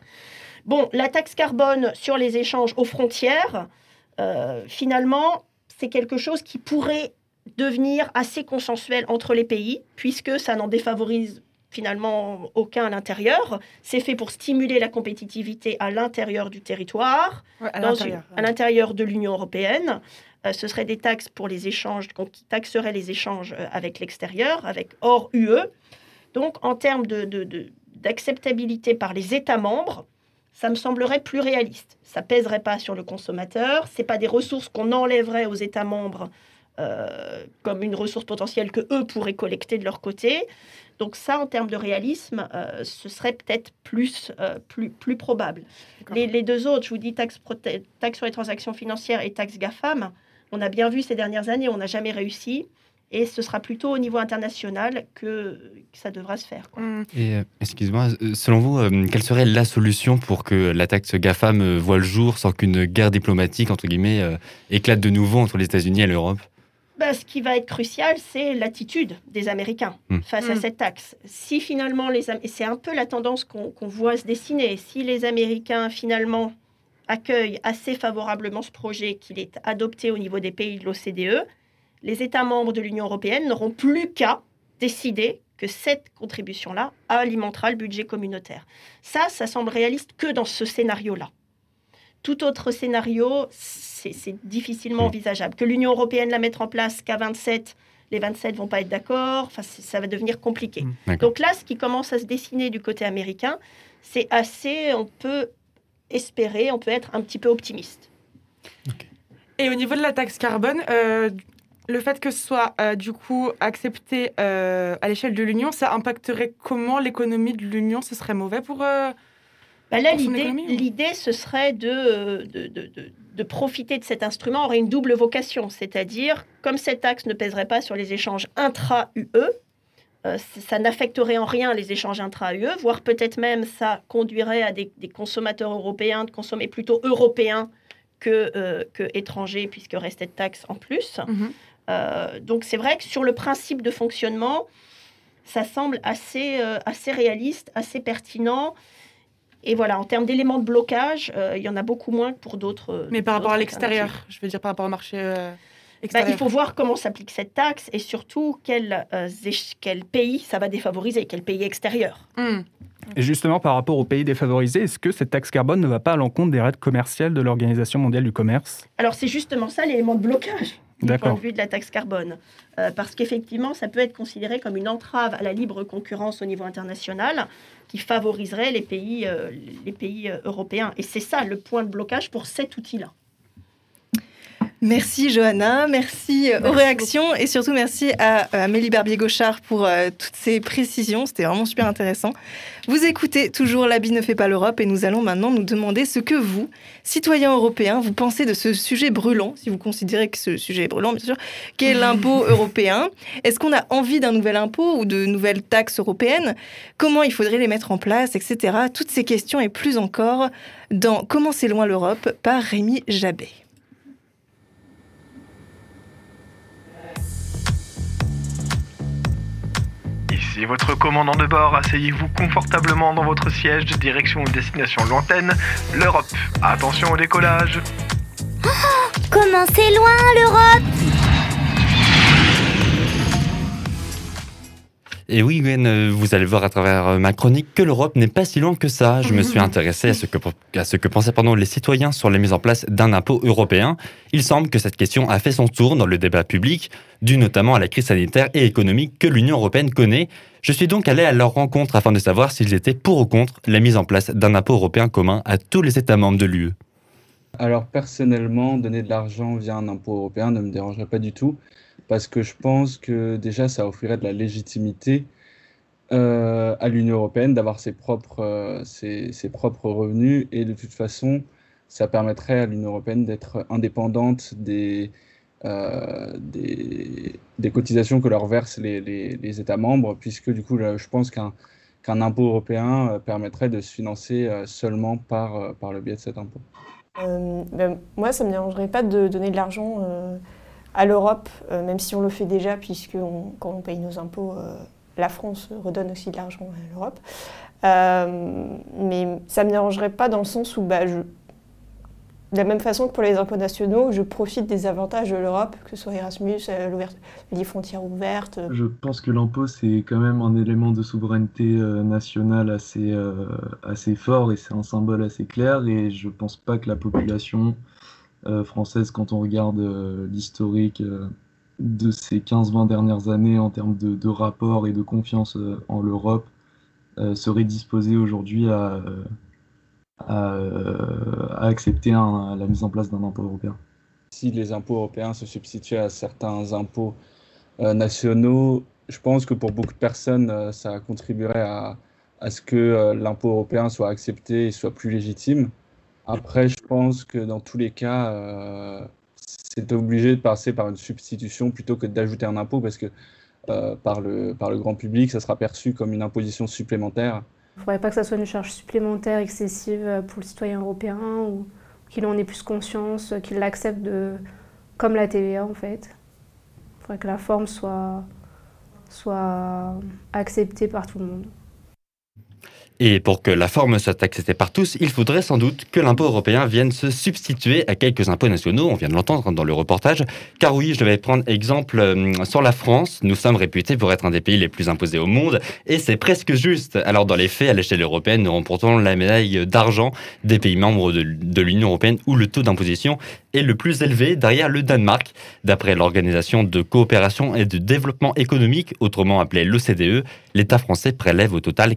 Bon, la taxe carbone sur les échanges aux frontières, euh, finalement, c'est quelque chose qui pourrait devenir assez consensuel entre les pays, puisque ça n'en défavorise finalement aucun à l'intérieur. C'est fait pour stimuler la compétitivité à l'intérieur du territoire, Ouais, à dans l'intérieur. une- à l'intérieur de l'Union européenne. Euh, ce seraient des taxes pour les échanges, donc qui taxeraient les échanges euh, avec l'extérieur, avec hors UE. Donc, en termes de- de- de- d'acceptabilité par les États membres, ça me semblerait plus réaliste. Ça pèserait pas sur le consommateur. C'est pas des ressources qu'on enlèverait aux États membres euh, comme une ressource potentielle que eux pourraient collecter de leur côté. Donc ça, en termes de réalisme, euh, ce serait peut-être plus, euh, plus, plus probable. Les, les deux autres, je vous dis taxe, taxe sur les transactions financières et taxe GAFAM, on a bien vu ces dernières années, on n'a jamais réussi. Et ce sera plutôt au niveau international que, que ça devra se faire. quoi. Mm. Et euh, excuse-moi, euh, selon vous, euh, quelle serait la solution pour que la taxe GAFAM voit le jour sans qu'une guerre diplomatique, entre guillemets, éclate de nouveau entre les États-Unis et l'Europe? Bah, ce qui va être crucial, c'est l'attitude des Américains Hmm. face à Hmm. cette taxe. Si finalement, les c'est un peu la tendance qu'on qu'on voit se dessiner, si les Américains finalement accueillent assez favorablement ce projet, qu'il est adopté au niveau des pays de l'OCDE, les États membres de l'Union européenne n'auront plus qu'à décider que cette contribution-là alimentera le budget communautaire. Ça, ça semble réaliste que dans ce scénario-là. Tout autre scénario, c'est difficilement Mm. envisageable. Que l'Union européenne la mette en place qu'à 27, les 27 vont pas être d'accord, enfin, ça va devenir compliqué. Mm. D'accord. Donc là, ce qui commence à se dessiner du côté américain, c'est assez, on peut espérer, on peut être un petit peu optimiste. Et au niveau de la taxe carbone, euh, le fait que ce soit euh, du coup accepté euh, à l'échelle de l'Union, ça impacterait comment l'économie de l'Union Ce serait mauvais pour. euh, Bah là, son l'idée, ce serait de, de, de- de- de profiter de cet instrument aurait une double vocation, c'est-à-dire, comme cette taxe ne pèserait pas sur les échanges intra-UE, euh, ça n'affecterait en rien les échanges intra-UE, voire peut-être même ça conduirait à des, des consommateurs européens de consommer plutôt européens que, euh, que étrangers, puisque restait de taxes en plus. Mhm. Euh, donc c'est vrai que sur le principe de fonctionnement, ça semble assez, assez réaliste, assez pertinent. Et voilà, en termes d'éléments de blocage, il y en a beaucoup moins que pour d'autres. Mais par rapport à l'extérieur, je veux dire par rapport au marché Bah, il faut voir comment s'applique cette taxe et surtout quel, euh, quel pays ça va défavoriser, quel pays extérieur. Hmm. Et justement, par rapport aux pays défavorisés, est-ce que cette taxe carbone ne va pas à l'encontre des règles commerciales de l'Organisation mondiale du commerce? Alors c'est justement ça l'élément de blocage du point de vue de la taxe carbone. Euh, parce qu'effectivement, ça peut être considéré comme une entrave à la libre concurrence au niveau international qui favoriserait les pays, euh, les pays européens. Et c'est ça le point de blocage pour cet outil-là. Merci Johanna, merci, euh, aux réactions et surtout merci à euh, Amélie Barbier-Gauchard pour euh, toutes ces précisions. C'était vraiment super intéressant. Vous écoutez toujours L'habit ne fait pas l'Europe et nous allons maintenant nous demander ce que vous, citoyens européens, vous pensez de ce sujet brûlant, si vous considérez que ce sujet est brûlant, bien sûr, qu'est [laughs] l'impôt européen. Est-ce qu'on a envie d'un nouvel impôt ou de nouvelles taxes européennes? Comment il faudrait les mettre en place, etc. Toutes ces questions et plus encore dans Comment c'est loin l'Europe par Rémi Jabet. Votre commandant de bord, asseyez-vous confortablement dans votre siège, direction une destination lointaine, l'Europe. Attention au décollage. Comment c'est loin l'Europe? Et oui, Gwen, euh, vous allez voir à travers euh, ma chronique que l'Europe n'est pas si loin que ça. Je me suis intéressé à ce que, à ce que pensaient pardon, les citoyens sur la mise en place d'un impôt européen. Il semble que cette question a fait son tour dans le débat public, dû notamment à la crise sanitaire et économique que l'Union européenne connaît. Je suis donc allé à leur rencontre afin de savoir s'ils étaient pour ou contre la mise en place d'un impôt européen commun à tous les États membres de l'UE. Alors personnellement, donner de l'argent via un impôt européen ne me dérangerait pas du tout, parce que je pense que déjà ça offrirait de la légitimité euh, à l'Union européenne d'avoir ses propres, euh, ses, ses propres revenus, et de toute façon, ça permettrait à l'Union européenne d'être indépendante des, euh, des, des cotisations que leur versent les, les, États membres, puisque du coup, je pense qu'un qu'un impôt européen permettrait de se financer seulement par, par le biais de cet impôt. Ben, moi, ça ne me dérangerait pas de donner de l'argent à l'Europe, euh, même si on le fait déjà, puisque quand on paye nos impôts, euh, la France redonne aussi de l'argent à l'Europe. Euh, mais ça ne me dérangerait pas dans le sens où, bah, de la même façon que pour les impôts nationaux, je profite des avantages de l'Europe, que ce soit Erasmus, les frontières ouvertes. Je pense que l'impôt, c'est quand même un élément de souveraineté nationale assez, assez fort et c'est un symbole assez clair. Et je pense pas que la population française, quand on regarde euh, l'historique euh, de ces 15-20 dernières années en termes de, de rapport et de confiance euh, en l'Europe, euh, serait disposée aujourd'hui à, euh, à, euh, accepter la mise en place d'un impôt européen. si les impôts européens se substituaient à certains impôts euh, nationaux, je pense que pour beaucoup de personnes, euh, ça contribuerait à, à ce que euh, l'impôt européen soit accepté et soit plus légitime. Après, je pense que dans tous les cas, euh, c'est obligé de passer par une substitution plutôt que d'ajouter un impôt parce que euh, par le, par le grand public, ça sera perçu comme une imposition supplémentaire. Il ne faudrait pas que ça soit une charge supplémentaire excessive pour le citoyen européen ou qu'il en ait plus conscience, qu'il l'accepte de... comme la TVA en fait. Il faudrait que la forme soit, soit acceptée par tout le monde. Et pour que la forme soit acceptée par tous, il faudrait sans doute que l'impôt européen vienne se substituer à quelques impôts nationaux, on vient de l'entendre dans le reportage. Car oui, je vais prendre exemple euh, sur la France. Nous sommes réputés pour être un des pays les plus imposés au monde, et c'est presque juste. Alors dans les faits, à l'échelle européenne, nous remportons la médaille d'argent des pays membres de, de l'Union européenne où le taux d'imposition est le plus élevé derrière le Danemark. D'après l'Organisation de coopération et de développement économique, autrement appelée l'OCDE, l'État français prélève au total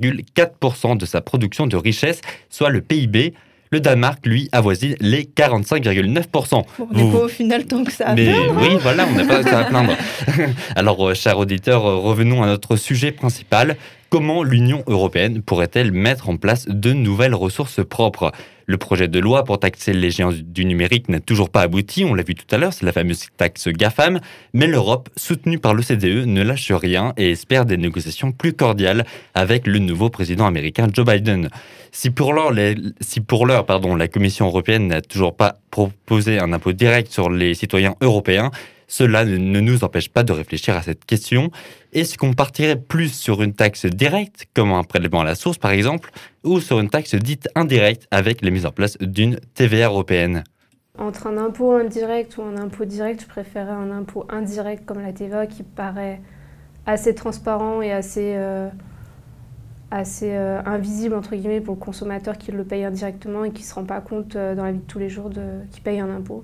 45,4% de sa production de richesse, soit le PIB. Le Danemark, lui, avoisine les 45,9%. On n'est pas au final tant que ça à Mais plaindre, hein. oui, voilà, on n'a pas ça à [laughs] plaindre. Alors, euh, chers auditeurs, euh, revenons à notre sujet principal. Comment l'Union européenne pourrait-elle mettre en place de nouvelles ressources propres? Le projet de loi pour taxer les géants du numérique n'a toujours pas abouti, on l'a vu tout à l'heure, c'est la fameuse taxe GAFAM, mais l'Europe, soutenue par l'OCDE, ne lâche rien et espère des négociations plus cordiales avec le nouveau président américain Joe Biden. Si pour l'heure, la Commission européenne n'a toujours pas proposé un impôt direct sur les citoyens européens, cela ne nous empêche pas de réfléchir à cette question. Est-ce qu'on partirait plus sur une taxe directe, comme un prélèvement à la source par exemple, ou sur une taxe dite indirecte avec la mise en place d'une TVA européenne? Entre un impôt indirect ou un impôt direct, je préférerais un impôt indirect comme la TVA qui paraît assez transparent et assez, euh, euh, invisible entre guillemets pour le consommateur qui le paye indirectement et qui ne se rend pas compte euh, dans la vie de tous les jours de, qui paye un impôt.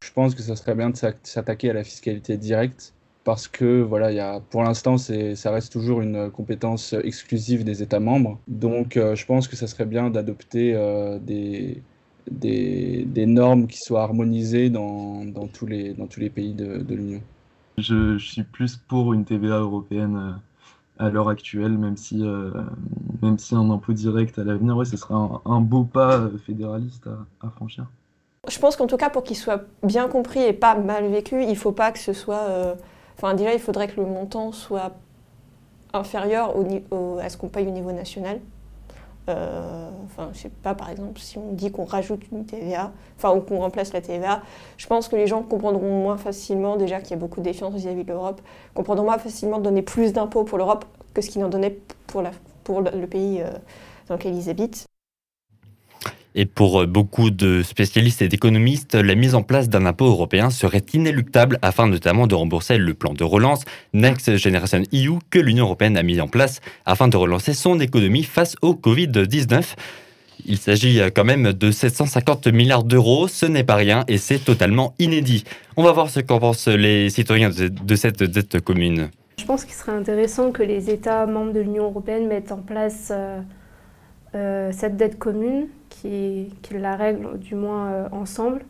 Je pense que ça serait bien de s'attaquer à la fiscalité directe parce que voilà, y a, pour l'instant, ça reste toujours une compétence exclusive des États membres. Donc, euh, je pense que ça serait bien d'adopter euh, des, des, normes qui soient harmonisées dans, dans, tous, les, dans tous les pays de, l'Union. Je, suis plus pour une TVA européenne euh, à l'heure actuelle, même si, même si un impôt direct à l'avenir, ouais, ce serait un, beau pas fédéraliste à franchir. Je pense qu'en tout cas, pour qu'il soit bien compris et pas mal vécu, il faut pas que ce soit. Euh, enfin, déjà, il faudrait que le montant soit inférieur à ce qu'on paye au niveau national. Euh, enfin, je sais pas, par exemple, si on dit qu'on rajoute une TVA, enfin, ou qu'on remplace la TVA, je pense que les gens comprendront moins facilement, déjà qu'il y a beaucoup de défiance vis-à-vis de l'Europe, comprendront moins facilement de donner plus d'impôts pour l'Europe que ce qu'ils en donnaient pour le, pays euh, dans lequel ils habitent. Et pour euh, beaucoup de spécialistes et d'économistes, la mise en place d'un impôt européen serait inéluctable afin notamment de rembourser le plan de relance Next Generation EU que l'Union européenne a mis en place afin de relancer son économie face au Covid-19. Il s'agit euh, quand même de 750 milliards d'euros, ce n'est pas rien et c'est totalement inédit. On va voir ce qu'en pensent les citoyens de cette dette commune. Je pense qu'il serait intéressant que les États membres de l'Union européenne mettent en place euh, cette dette commune qui, la règlent du moins euh, ensemble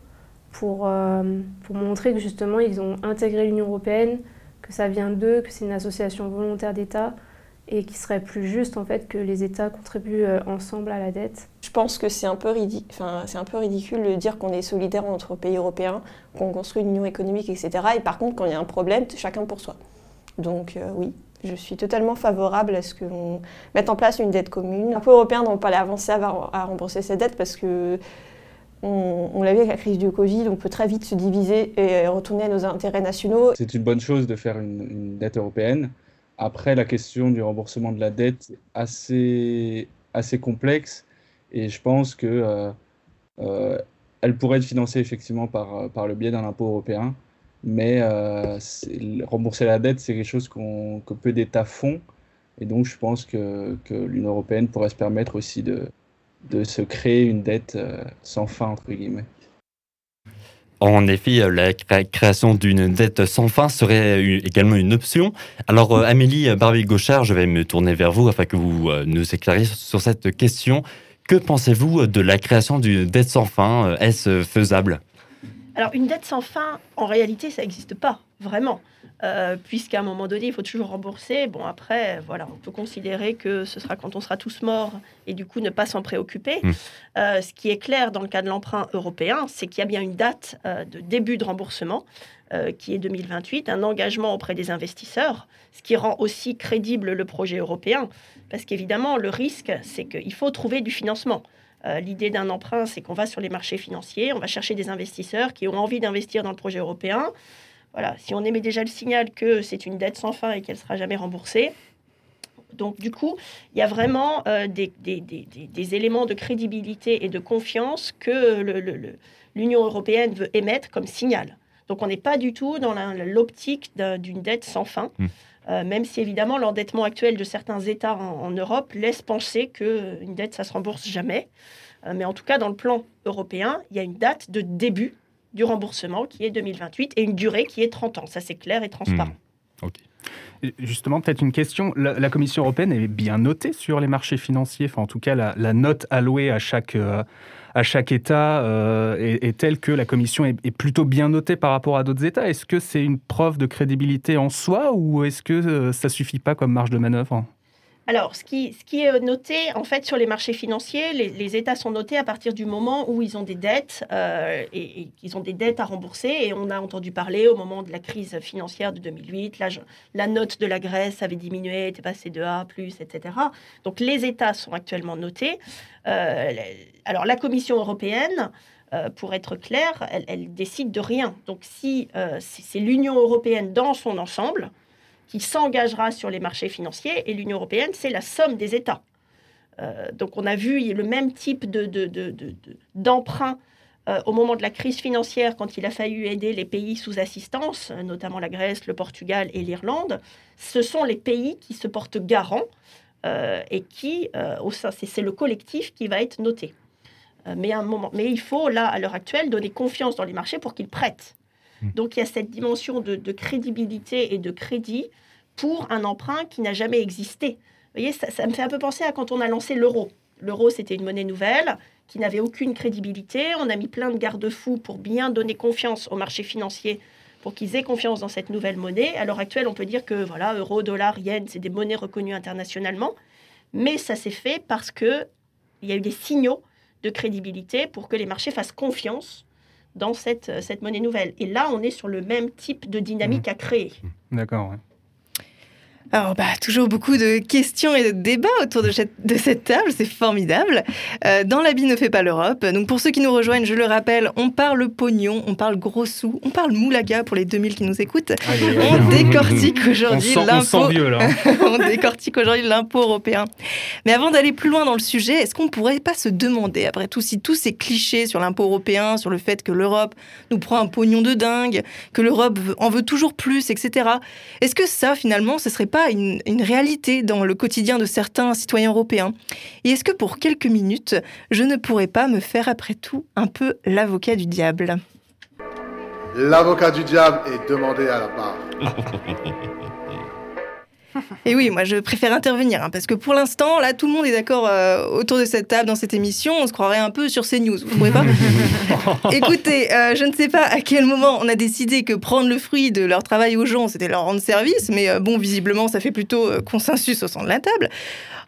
pour, euh, pour montrer que justement ils ont intégré l'Union européenne, que ça vient d'eux, que c'est une association volontaire d'États et qui serait plus juste en fait que les États contribuent euh, ensemble à la dette. Je pense que c'est un, peu un peu ridicule de dire qu'on est solidaire entre pays européens, qu'on construit une union économique, etc. Et par contre, quand il y a un problème, chacun pour soi. Donc oui, je suis totalement favorable à ce qu'on mette en place une dette commune. Un peu européen pas avancé à, rembourser cette dette parce que on, l'a vu avec la crise du Covid, on peut très vite se diviser et retourner à nos intérêts nationaux. C'est une bonne chose de faire une, dette européenne. Après, la question du remboursement de la dette est assez, complexe et je pense que euh, euh, pourrait être financée effectivement par le biais d'un impôt européen mais euh, rembourser la dette, c'est quelque chose que peu d'États font. Et donc, je pense que, que l'Union européenne pourrait se permettre aussi de, de se créer une dette euh, sans fin, entre guillemets. En effet, euh, la création d'une dette sans fin serait également une option. Alors, Amélie Barbie-Gauchard, je vais me tourner vers vous afin que vous nous éclairiez sur cette question. Que pensez-vous de la création d'une dette sans fin Est-ce faisable? Alors, une dette sans fin, en réalité, ça n'existe pas, vraiment. Euh, puisqu'à un moment donné, il faut toujours rembourser. Bon, après, voilà, on peut considérer que ce sera quand on sera tous morts et du coup ne pas s'en préoccuper. Hmm. Euh, ce qui est clair dans le cas de l'emprunt européen, c'est qu'il y a bien une date euh, de début de remboursement qui est 2028, un engagement auprès des investisseurs, ce qui rend aussi crédible le projet européen. Parce qu'évidemment, le risque, c'est qu'il faut trouver du financement. Euh, l'idée d'un emprunt, c'est qu'on va sur les marchés financiers, on va chercher des investisseurs qui ont envie d'investir dans le projet européen. Voilà, si on émet déjà le signal que c'est une dette sans fin et qu'elle sera jamais remboursée, donc du coup, il y a vraiment euh, des, éléments de crédibilité et de confiance que l'Union européenne veut émettre comme signal. Donc on n'est pas du tout dans l'optique d'une dette sans fin. Mmh. Euh, même si évidemment l'endettement actuel de certains États en, Europe laisse penser qu'une dette, ça se rembourse jamais. Euh, mais en tout cas, dans le plan européen, il y a une date de début du remboursement qui est 2028 et une durée qui est 30 ans. Ça, c'est clair et transparent. Hmm. Justement, peut-être une question. La, Commission européenne est bien notée sur les marchés financiers, enfin en tout cas la, note allouée à chaque, euh, à chaque État euh, est, telle que la Commission est, plutôt bien notée par rapport à d'autres États. Est-ce que c'est une preuve de crédibilité en soi ou est-ce que euh, ça suffit pas comme marge de manœuvre? Alors, ce qui, est noté, en fait, sur les marchés financiers, les, États sont notés à partir du moment où ils ont des dettes euh, et, qu'ils ont des dettes à rembourser. Et on a entendu parler au moment de la crise financière de 2008, là, la note de la Grèce avait diminué, était passée de A+, etc. Donc, les États sont actuellement notés. Euh, alors, la Commission européenne, euh, pour être clair, elle, elle, décide de rien. Donc, si c'est l'Union européenne dans son ensemble, qui s'engagera sur les marchés financiers et l'Union européenne, c'est la somme des États. Euh, donc on a vu le même type d'emprunt de, euh, au moment de la crise financière quand il a fallu aider les pays sous assistance, euh, notamment la Grèce, le Portugal et l'Irlande. Ce sont les pays qui se portent garants et qui, au sein, c'est le collectif qui va être noté. mais, un moment, mais il faut, là, à l'heure actuelle, donner confiance dans les marchés pour qu'ils prêtent. Hmm. Donc il y a cette dimension de, crédibilité et de crédit pour un emprunt qui n'a jamais existé. Vous voyez, ça, me fait un peu penser à quand on a lancé l'euro. L'euro, c'était une monnaie nouvelle qui n'avait aucune crédibilité. On a mis plein de garde-fous pour bien donner confiance aux marchés financiers pour qu'ils aient confiance dans cette nouvelle monnaie. À l'heure actuelle, on peut dire que voilà, euro, dollar, yen, c'est des monnaies reconnues internationalement, mais ça s'est fait parce que il y a eu des signaux de crédibilité pour que les marchés fassent confiance dans cette, cette monnaie nouvelle. Et là, on est sur le même type de dynamique mmh. à créer. D'accord. Alors, bah, toujours beaucoup de questions et de débats autour de cette, de cette table, c'est formidable. Euh, dans l'habit ne fait pas l'Europe. Donc, pour ceux qui nous rejoignent, je le rappelle, on parle pognon, on parle gros sous, on parle moulaga pour les 2000 qui nous écoutent. on décortique aujourd'hui l'impôt. on décortique aujourd'hui l'impôt européen. Mais avant d'aller plus loin dans le sujet, est-ce qu'on pourrait pas se demander, après tout, si tous ces clichés sur l'impôt européen, sur le fait que l'Europe nous prend un pognon de dingue, que l'Europe en veut toujours plus, etc., est-ce que ça, finalement, ce serait pas une, réalité dans le quotidien de certains citoyens européens Et est-ce que pour quelques minutes, je ne pourrais pas me faire après tout un peu l'avocat du diable? L'avocat du diable est demandé à la barre. [laughs] Et oui, moi je préfère intervenir, hein, parce que pour l'instant, là, tout le monde est d'accord euh, autour de cette table, dans cette émission. On se croirait un peu sur CNews, vous trouvez pas [laughs] Écoutez, euh, je ne sais pas à quel moment on a décidé que prendre le fruit de leur travail aux gens, c'était leur rendre service, mais euh, bon, visiblement, ça fait plutôt consensus au sein de la table.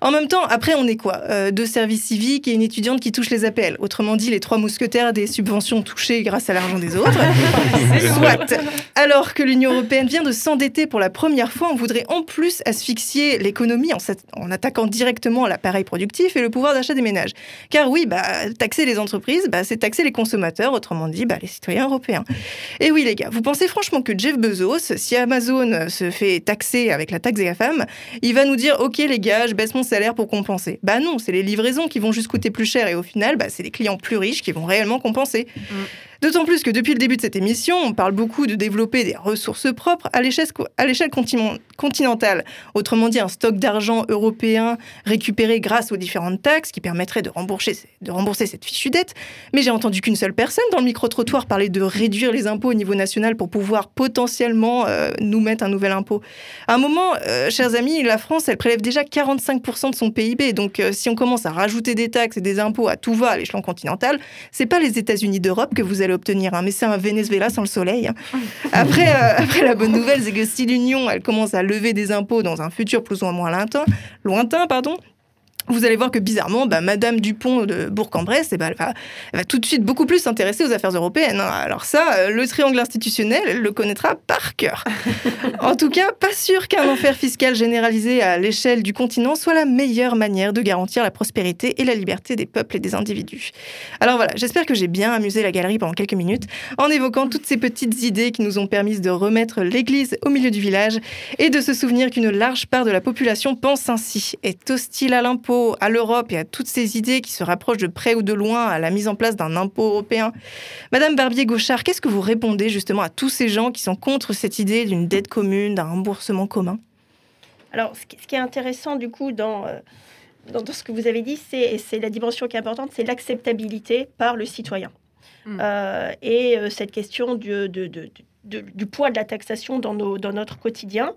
En même temps, après, on est quoi Deux services civiques et une étudiante qui touche les appels. Autrement dit, les trois mousquetaires des subventions touchées grâce à l'argent des autres. [laughs] Soit. Alors que l'Union européenne vient de s'endetter pour la première fois, on voudrait en plus asphyxier l'économie en, attaquant directement l'appareil productif et le pouvoir d'achat des ménages. Car oui, bah, taxer les entreprises, bah, c'est taxer les consommateurs, autrement dit bah, les citoyens européens. Et oui les gars, vous pensez franchement que Jeff Bezos, si Amazon se fait taxer avec la taxe des GAFAM, il va nous dire ok les gars, je baisse mon salaire pour compenser Bah non, c'est les livraisons qui vont juste coûter plus cher et au final, bah, c'est les clients plus riches qui vont réellement compenser. Mm. D'autant plus que depuis le début de cette émission, on parle beaucoup de développer des ressources propres à l'échelle continentale. Autrement dit, un stock d'argent européen récupéré grâce aux différentes taxes qui permettrait de rembourser, cette fichue dette. Mais j'ai entendu qu'une seule personne dans le micro-trottoir parler de réduire les impôts au niveau national pour pouvoir potentiellement euh, nous mettre un nouvel impôt. À un moment, euh, chers amis, la France, elle prélève déjà 45% de son PIB. Donc euh, si on commence à rajouter des taxes et des impôts à tout va à l'échelon continental, c'est pas les États-Unis d'Europe que vous allez obtenir. Hein, mais c'est un Venezuela sans le soleil. Hein. Après, euh, après, la bonne nouvelle, c'est que si l'Union elle commence à lever des impôts dans un futur plus ou moins lointain, lointain pardon, vous allez voir que bizarrement, bah, Madame Dupont de Bourg-en-Bresse, eh ben, elle, va, tout de suite beaucoup plus s'intéresser aux affaires européennes. Hein. Alors ça, euh, le triangle institutionnel, elle le connaîtra par cœur. [laughs] en tout cas, pas sûr qu'un enfer fiscal généralisé à l'échelle du continent soit la meilleure manière de garantir la prospérité et la liberté des peuples et des individus. Alors voilà, j'espère que j'ai bien amusé la galerie pendant quelques minutes en évoquant toutes ces petites idées qui nous ont permis de remettre l'église au milieu du village et de se souvenir qu'une large part de la population pense ainsi, est hostile à l'impôt à l'Europe et à toutes ces idées qui se rapprochent de près ou de loin à la mise en place d'un impôt européen. Madame Barbier-Gauchard, qu'est-ce que vous répondez justement à tous ces gens qui sont contre cette idée d'une dette commune, d'un remboursement commun? Alors, ce qui est intéressant du coup dans... Euh, dans, ce que vous avez dit, c'est la dimension qui est importante, c'est l'acceptabilité par le citoyen. Hmm. Euh, et euh, cette question du, du, poids de la taxation dans, nos, dans notre quotidien.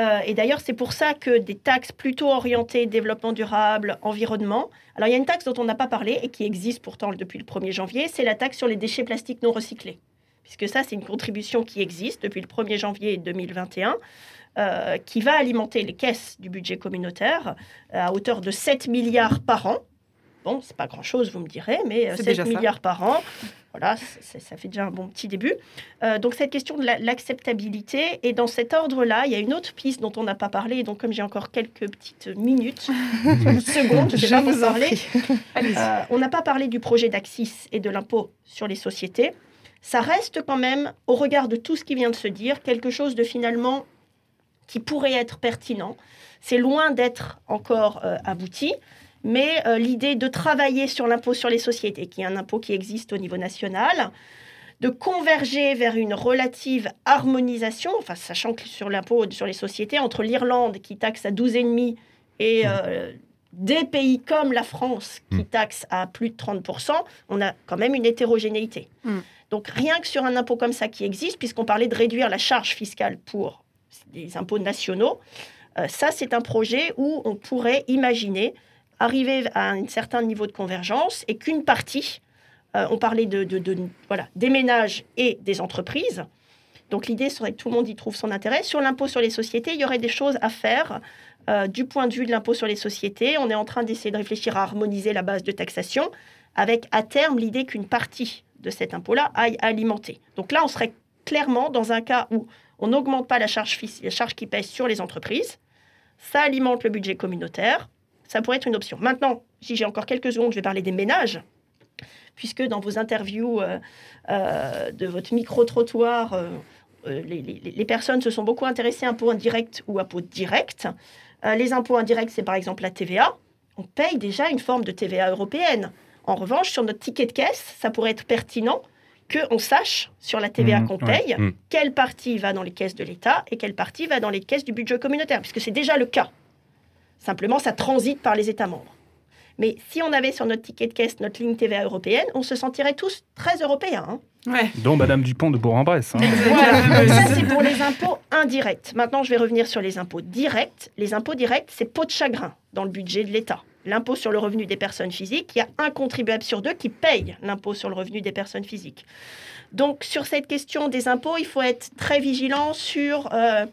Euh, et d'ailleurs, c'est pour ça que des taxes plutôt orientées développement durable, environnement. Alors, il y a une taxe dont on n'a pas parlé et qui existe pourtant depuis le 1er janvier, c'est la taxe sur les déchets plastiques non recyclés. puisque ça, c'est une contribution qui existe depuis le 1er janvier 2021. euh, qui va alimenter les caisses du budget communautaire euh, à hauteur de 7 milliards par an. Bon, c'est pas grand-chose, vous me direz, mais euh, C'est 7 déjà ça. milliards par an, voilà, ça fait déjà un bon petit début. Euh, donc cette question de la- l'acceptabilité, et dans cet ordre-là, il y a une autre piste dont on n'a pas parlé, et donc comme j'ai encore quelques petites minutes, [laughs] secondes, je ne sais Je pas vous parler, euh, on n'a pas parlé du projet d'Axis et de l'impôt sur les sociétés. Ça reste quand même, au regard de tout ce qui vient de se dire, quelque chose de finalement qui pourrait être pertinent. C'est loin d'être encore euh, abouti, mais euh, l'idée de travailler sur l'impôt sur les sociétés, qui est un impôt qui existe au niveau national, de converger vers une relative harmonisation, enfin, sachant que sur l'impôt sur les sociétés, entre l'Irlande qui taxe à 12,5 et euh, des pays comme la France qui taxe à plus de 30%, on a quand même une hétérogénéité. Donc rien que sur un impôt comme ça qui existe, puisqu'on parlait de réduire la charge fiscale pour les impôts nationaux, euh, ça c'est un projet où on pourrait imaginer arriver à un certain niveau de convergence et qu'une partie, euh, on parlait de, voilà, des ménages et des entreprises, donc l'idée serait que tout le monde y trouve son intérêt. Sur l'impôt sur les sociétés, il y aurait des choses à faire euh, du point de vue de l'impôt sur les sociétés. On est en train d'essayer de réfléchir à harmoniser la base de taxation avec à terme l'idée qu'une partie de cet impôt-là aille alimenter. Donc là, on serait clairement dans un cas où on n'augmente pas la charge, la charge qui pèse sur les entreprises. Ça alimente le budget communautaire. Ça pourrait être une option. Maintenant, si j'ai encore quelques secondes, je vais parler des ménages puisque dans vos interviews euh, euh, de votre micro-trottoir, euh, les, les- les personnes se sont beaucoup intéressées à impôts indirects ou impôts directs. Les impôts indirects, c'est par exemple la TVA. On paye déjà une forme de TVA européenne. En revanche, sur notre ticket de caisse, ça pourrait être pertinent qu'on sache sur la TVA Mmh, qu'on ouais. paye Mmh. quelle partie va dans les caisses de l'État et quelle partie va dans les caisses du budget communautaire, puisque c'est déjà le cas. Simplement, ça transite par les États membres. Mais si on avait sur notre ticket de caisse notre ligne TVA européenne, on se sentirait tous très européens. hein. Dont Madame Dupont de Bourg-en-Bresse. hein. Voilà, ça c'est pour les impôts indirects. Maintenant, je vais revenir sur les impôts directs. Les impôts directs, c'est peau de chagrin dans le budget de l'État. L'impôt sur le revenu des personnes physiques, il y a un contribuable sur deux qui paye l'impôt sur le revenu des personnes physiques. Donc, sur cette question des impôts, il faut être très vigilant sur, euh,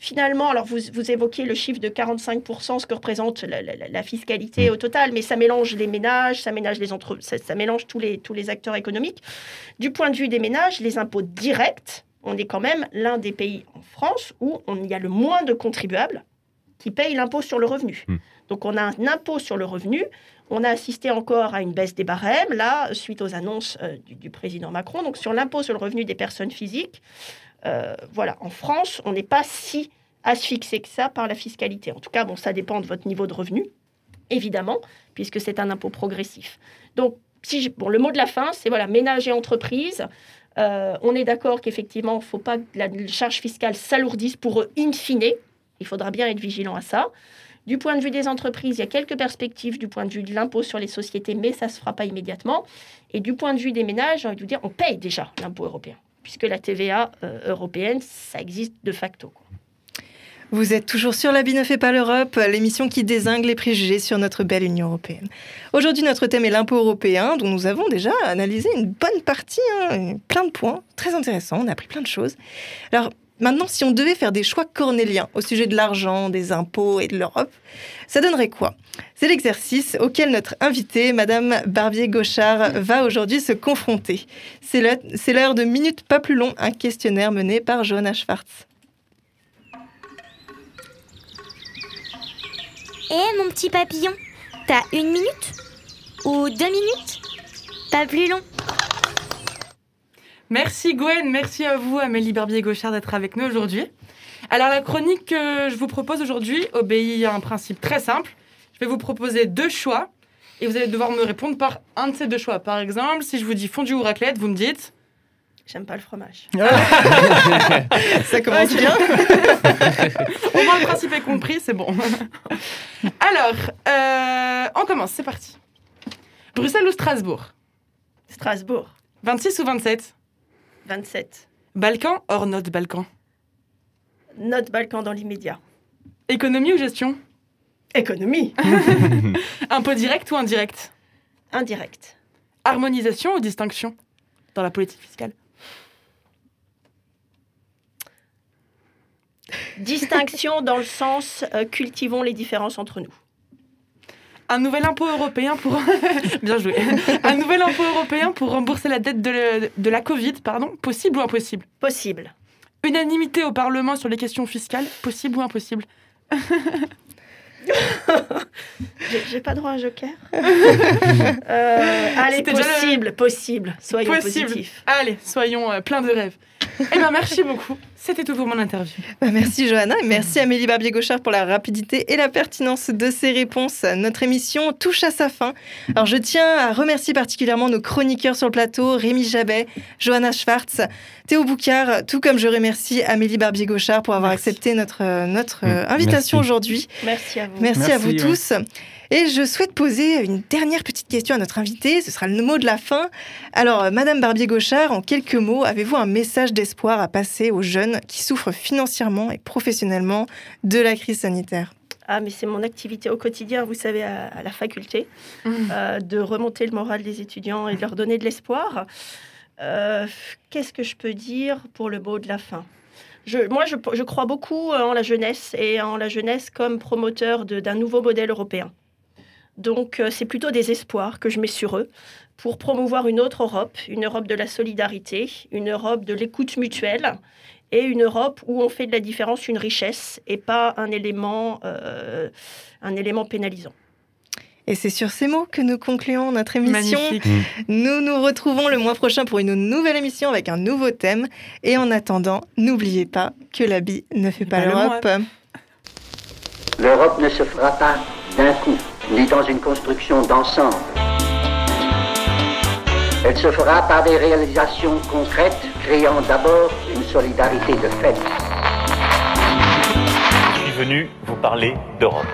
finalement, alors vous, vous évoquiez le chiffre de 45%, ce que représente la, la- la fiscalité au total, mais ça mélange les ménages, ça mélange, les entre, ça, ça mélange tous, les, tous les acteurs économiques. Du point de vue des ménages, les impôts directs, on est quand même l'un des pays en France où on y a le moins de contribuables qui payent l'impôt sur le revenu. Donc on a un impôt sur le revenu. On a assisté encore à une baisse des barèmes, là, suite aux annonces euh, du, du président Macron. Donc sur l'impôt sur le revenu des personnes physiques, voilà, en France, on n'est pas si asphyxié que ça par la fiscalité. En tout cas, bon, ça dépend de votre niveau de revenu, évidemment, puisque c'est un impôt progressif. Donc, si bon, le mot de la fin, c'est voilà, ménage et entreprise. Euh, on est d'accord qu'effectivement, il ne faut pas que la charge fiscale s'alourdisse pour eux in fine. Il faudra bien être vigilant à ça. Du point de vue des entreprises, il y a quelques perspectives du point de vue de l'impôt sur les sociétés, mais ça ne se fera pas immédiatement. Et du point de vue des ménages, j'ai envie de vous dire, on paye déjà l'impôt européen, puisque la TVA euh, européenne, ça existe de facto. Vous êtes toujours sur La vie ne fait pas l'Europe, l'émission qui désingue les préjugés sur notre belle Union européenne. Aujourd'hui, notre thème est l'impôt européen, dont nous avons déjà analysé une bonne partie, hein, plein de points, très intéressants, on a appris plein de choses. Alors, maintenant, si on devait faire des choix cornéliens au sujet de l'argent, des impôts et de l'Europe, ça donnerait quoi? C'est l'exercice auquel notre invitée, Madame Barbier-Gauchard, va aujourd'hui se confronter. C'est l'heure de minutes pas plus long, un questionnaire mené par Johanna Schwartz. Eh mon petit papillon, t'as une minute? Ou deux minutes? Pas plus long. Merci Gwen, merci à vous Amélie Barbier-Gauchard d'être avec nous aujourd'hui. Alors la chronique que je vous propose aujourd'hui obéit à un principe très simple. Je vais vous proposer deux choix et vous allez devoir me répondre par un de ces deux choix. Par exemple, si je vous dis fondue ou raclette, vous me dites J'aime pas le fromage. [laughs] Ça commence bien. [laughs] Au moins le principe est compris, c'est bon. Alors, euh, on commence, c'est parti. Bruxelles ou Strasbourg? Strasbourg. 26 ou 27 Balkan hors notre Balkan Notre Balkan dans l'immédiat. Économie ou gestion? Économie [laughs] Impôt direct ou indirect? Indirect. Harmonisation ou distinction dans la politique fiscale? Distinction dans le sens euh, cultivons les différences entre nous. Un nouvel impôt européen pour [laughs] bien joué. Un nouvel impôt européen pour rembourser la dette de, de la Covid, pardon, possible ou impossible? Possible. Unanimité au Parlement sur les questions fiscales, possible ou impossible? [laughs] J'ai- pas droit à un joker? [laughs] Euh, Allez, le- possible, possible. Soyons Possible. positifs. Allez, soyons euh, pleins de rêves. Eh ben merci beaucoup. C'était tout pour mon interview. Bah, merci Johanna et merci Amélie Barbier-Gauchard pour la rapidité et la pertinence de ces réponses. Notre émission touche à sa fin. Alors je tiens à remercier particulièrement nos chroniqueurs sur le plateau, Rémi Jabet, Johanna Schwartz, Théo Boucard, tout comme je remercie Amélie Barbier-Gauchard pour avoir accepté notre, euh, notre euh, invitation aujourd'hui. Merci à vous. Merci, à vous ouais. tous. Et je souhaite poser une dernière petite question à notre invité. Ce sera le mot de la fin. Alors, euh, Madame Barbier-Gauchard, en quelques mots, avez-vous un message d'espoir à passer aux jeunes qui souffrent financièrement et professionnellement de la crise sanitaire? Ah, mais c'est mon activité au quotidien, vous savez, à, à la faculté, euh, de remonter le moral des étudiants et de leur donner de l'espoir. Euh, Qu'est-ce que je peux dire pour le mot de la fin? Je, moi, je, je crois beaucoup en la jeunesse et en la jeunesse comme promoteur de- d'un nouveau modèle européen. Donc, euh, c'est plutôt des espoirs que je mets sur eux pour promouvoir une autre Europe, une Europe de la solidarité, une Europe de l'écoute mutuelle et une Europe où on fait de la différence une richesse et pas un élément, euh, un élément pénalisant. Et c'est sur ces mots que nous concluons notre émission. Magnifique. Nous nous retrouvons le mois prochain pour une nouvelle émission avec un nouveau thème. Et en attendant, n'oubliez pas que l'habit ne fait pas pas l'Europe. L'Europe ne se fera pas d'un coup, ni dans une construction d'ensemble. Elle se fera par des réalisations concrètes, créant d'abord une solidarité de fait. Je suis venu vous parler d'Europe.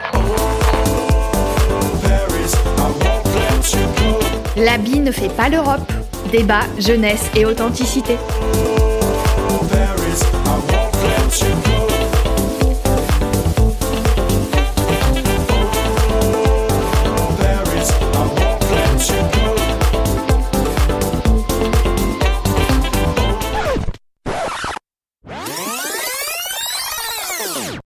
L'habit ne fait pas l'Europe. Débat, jeunesse et authenticité. Paris,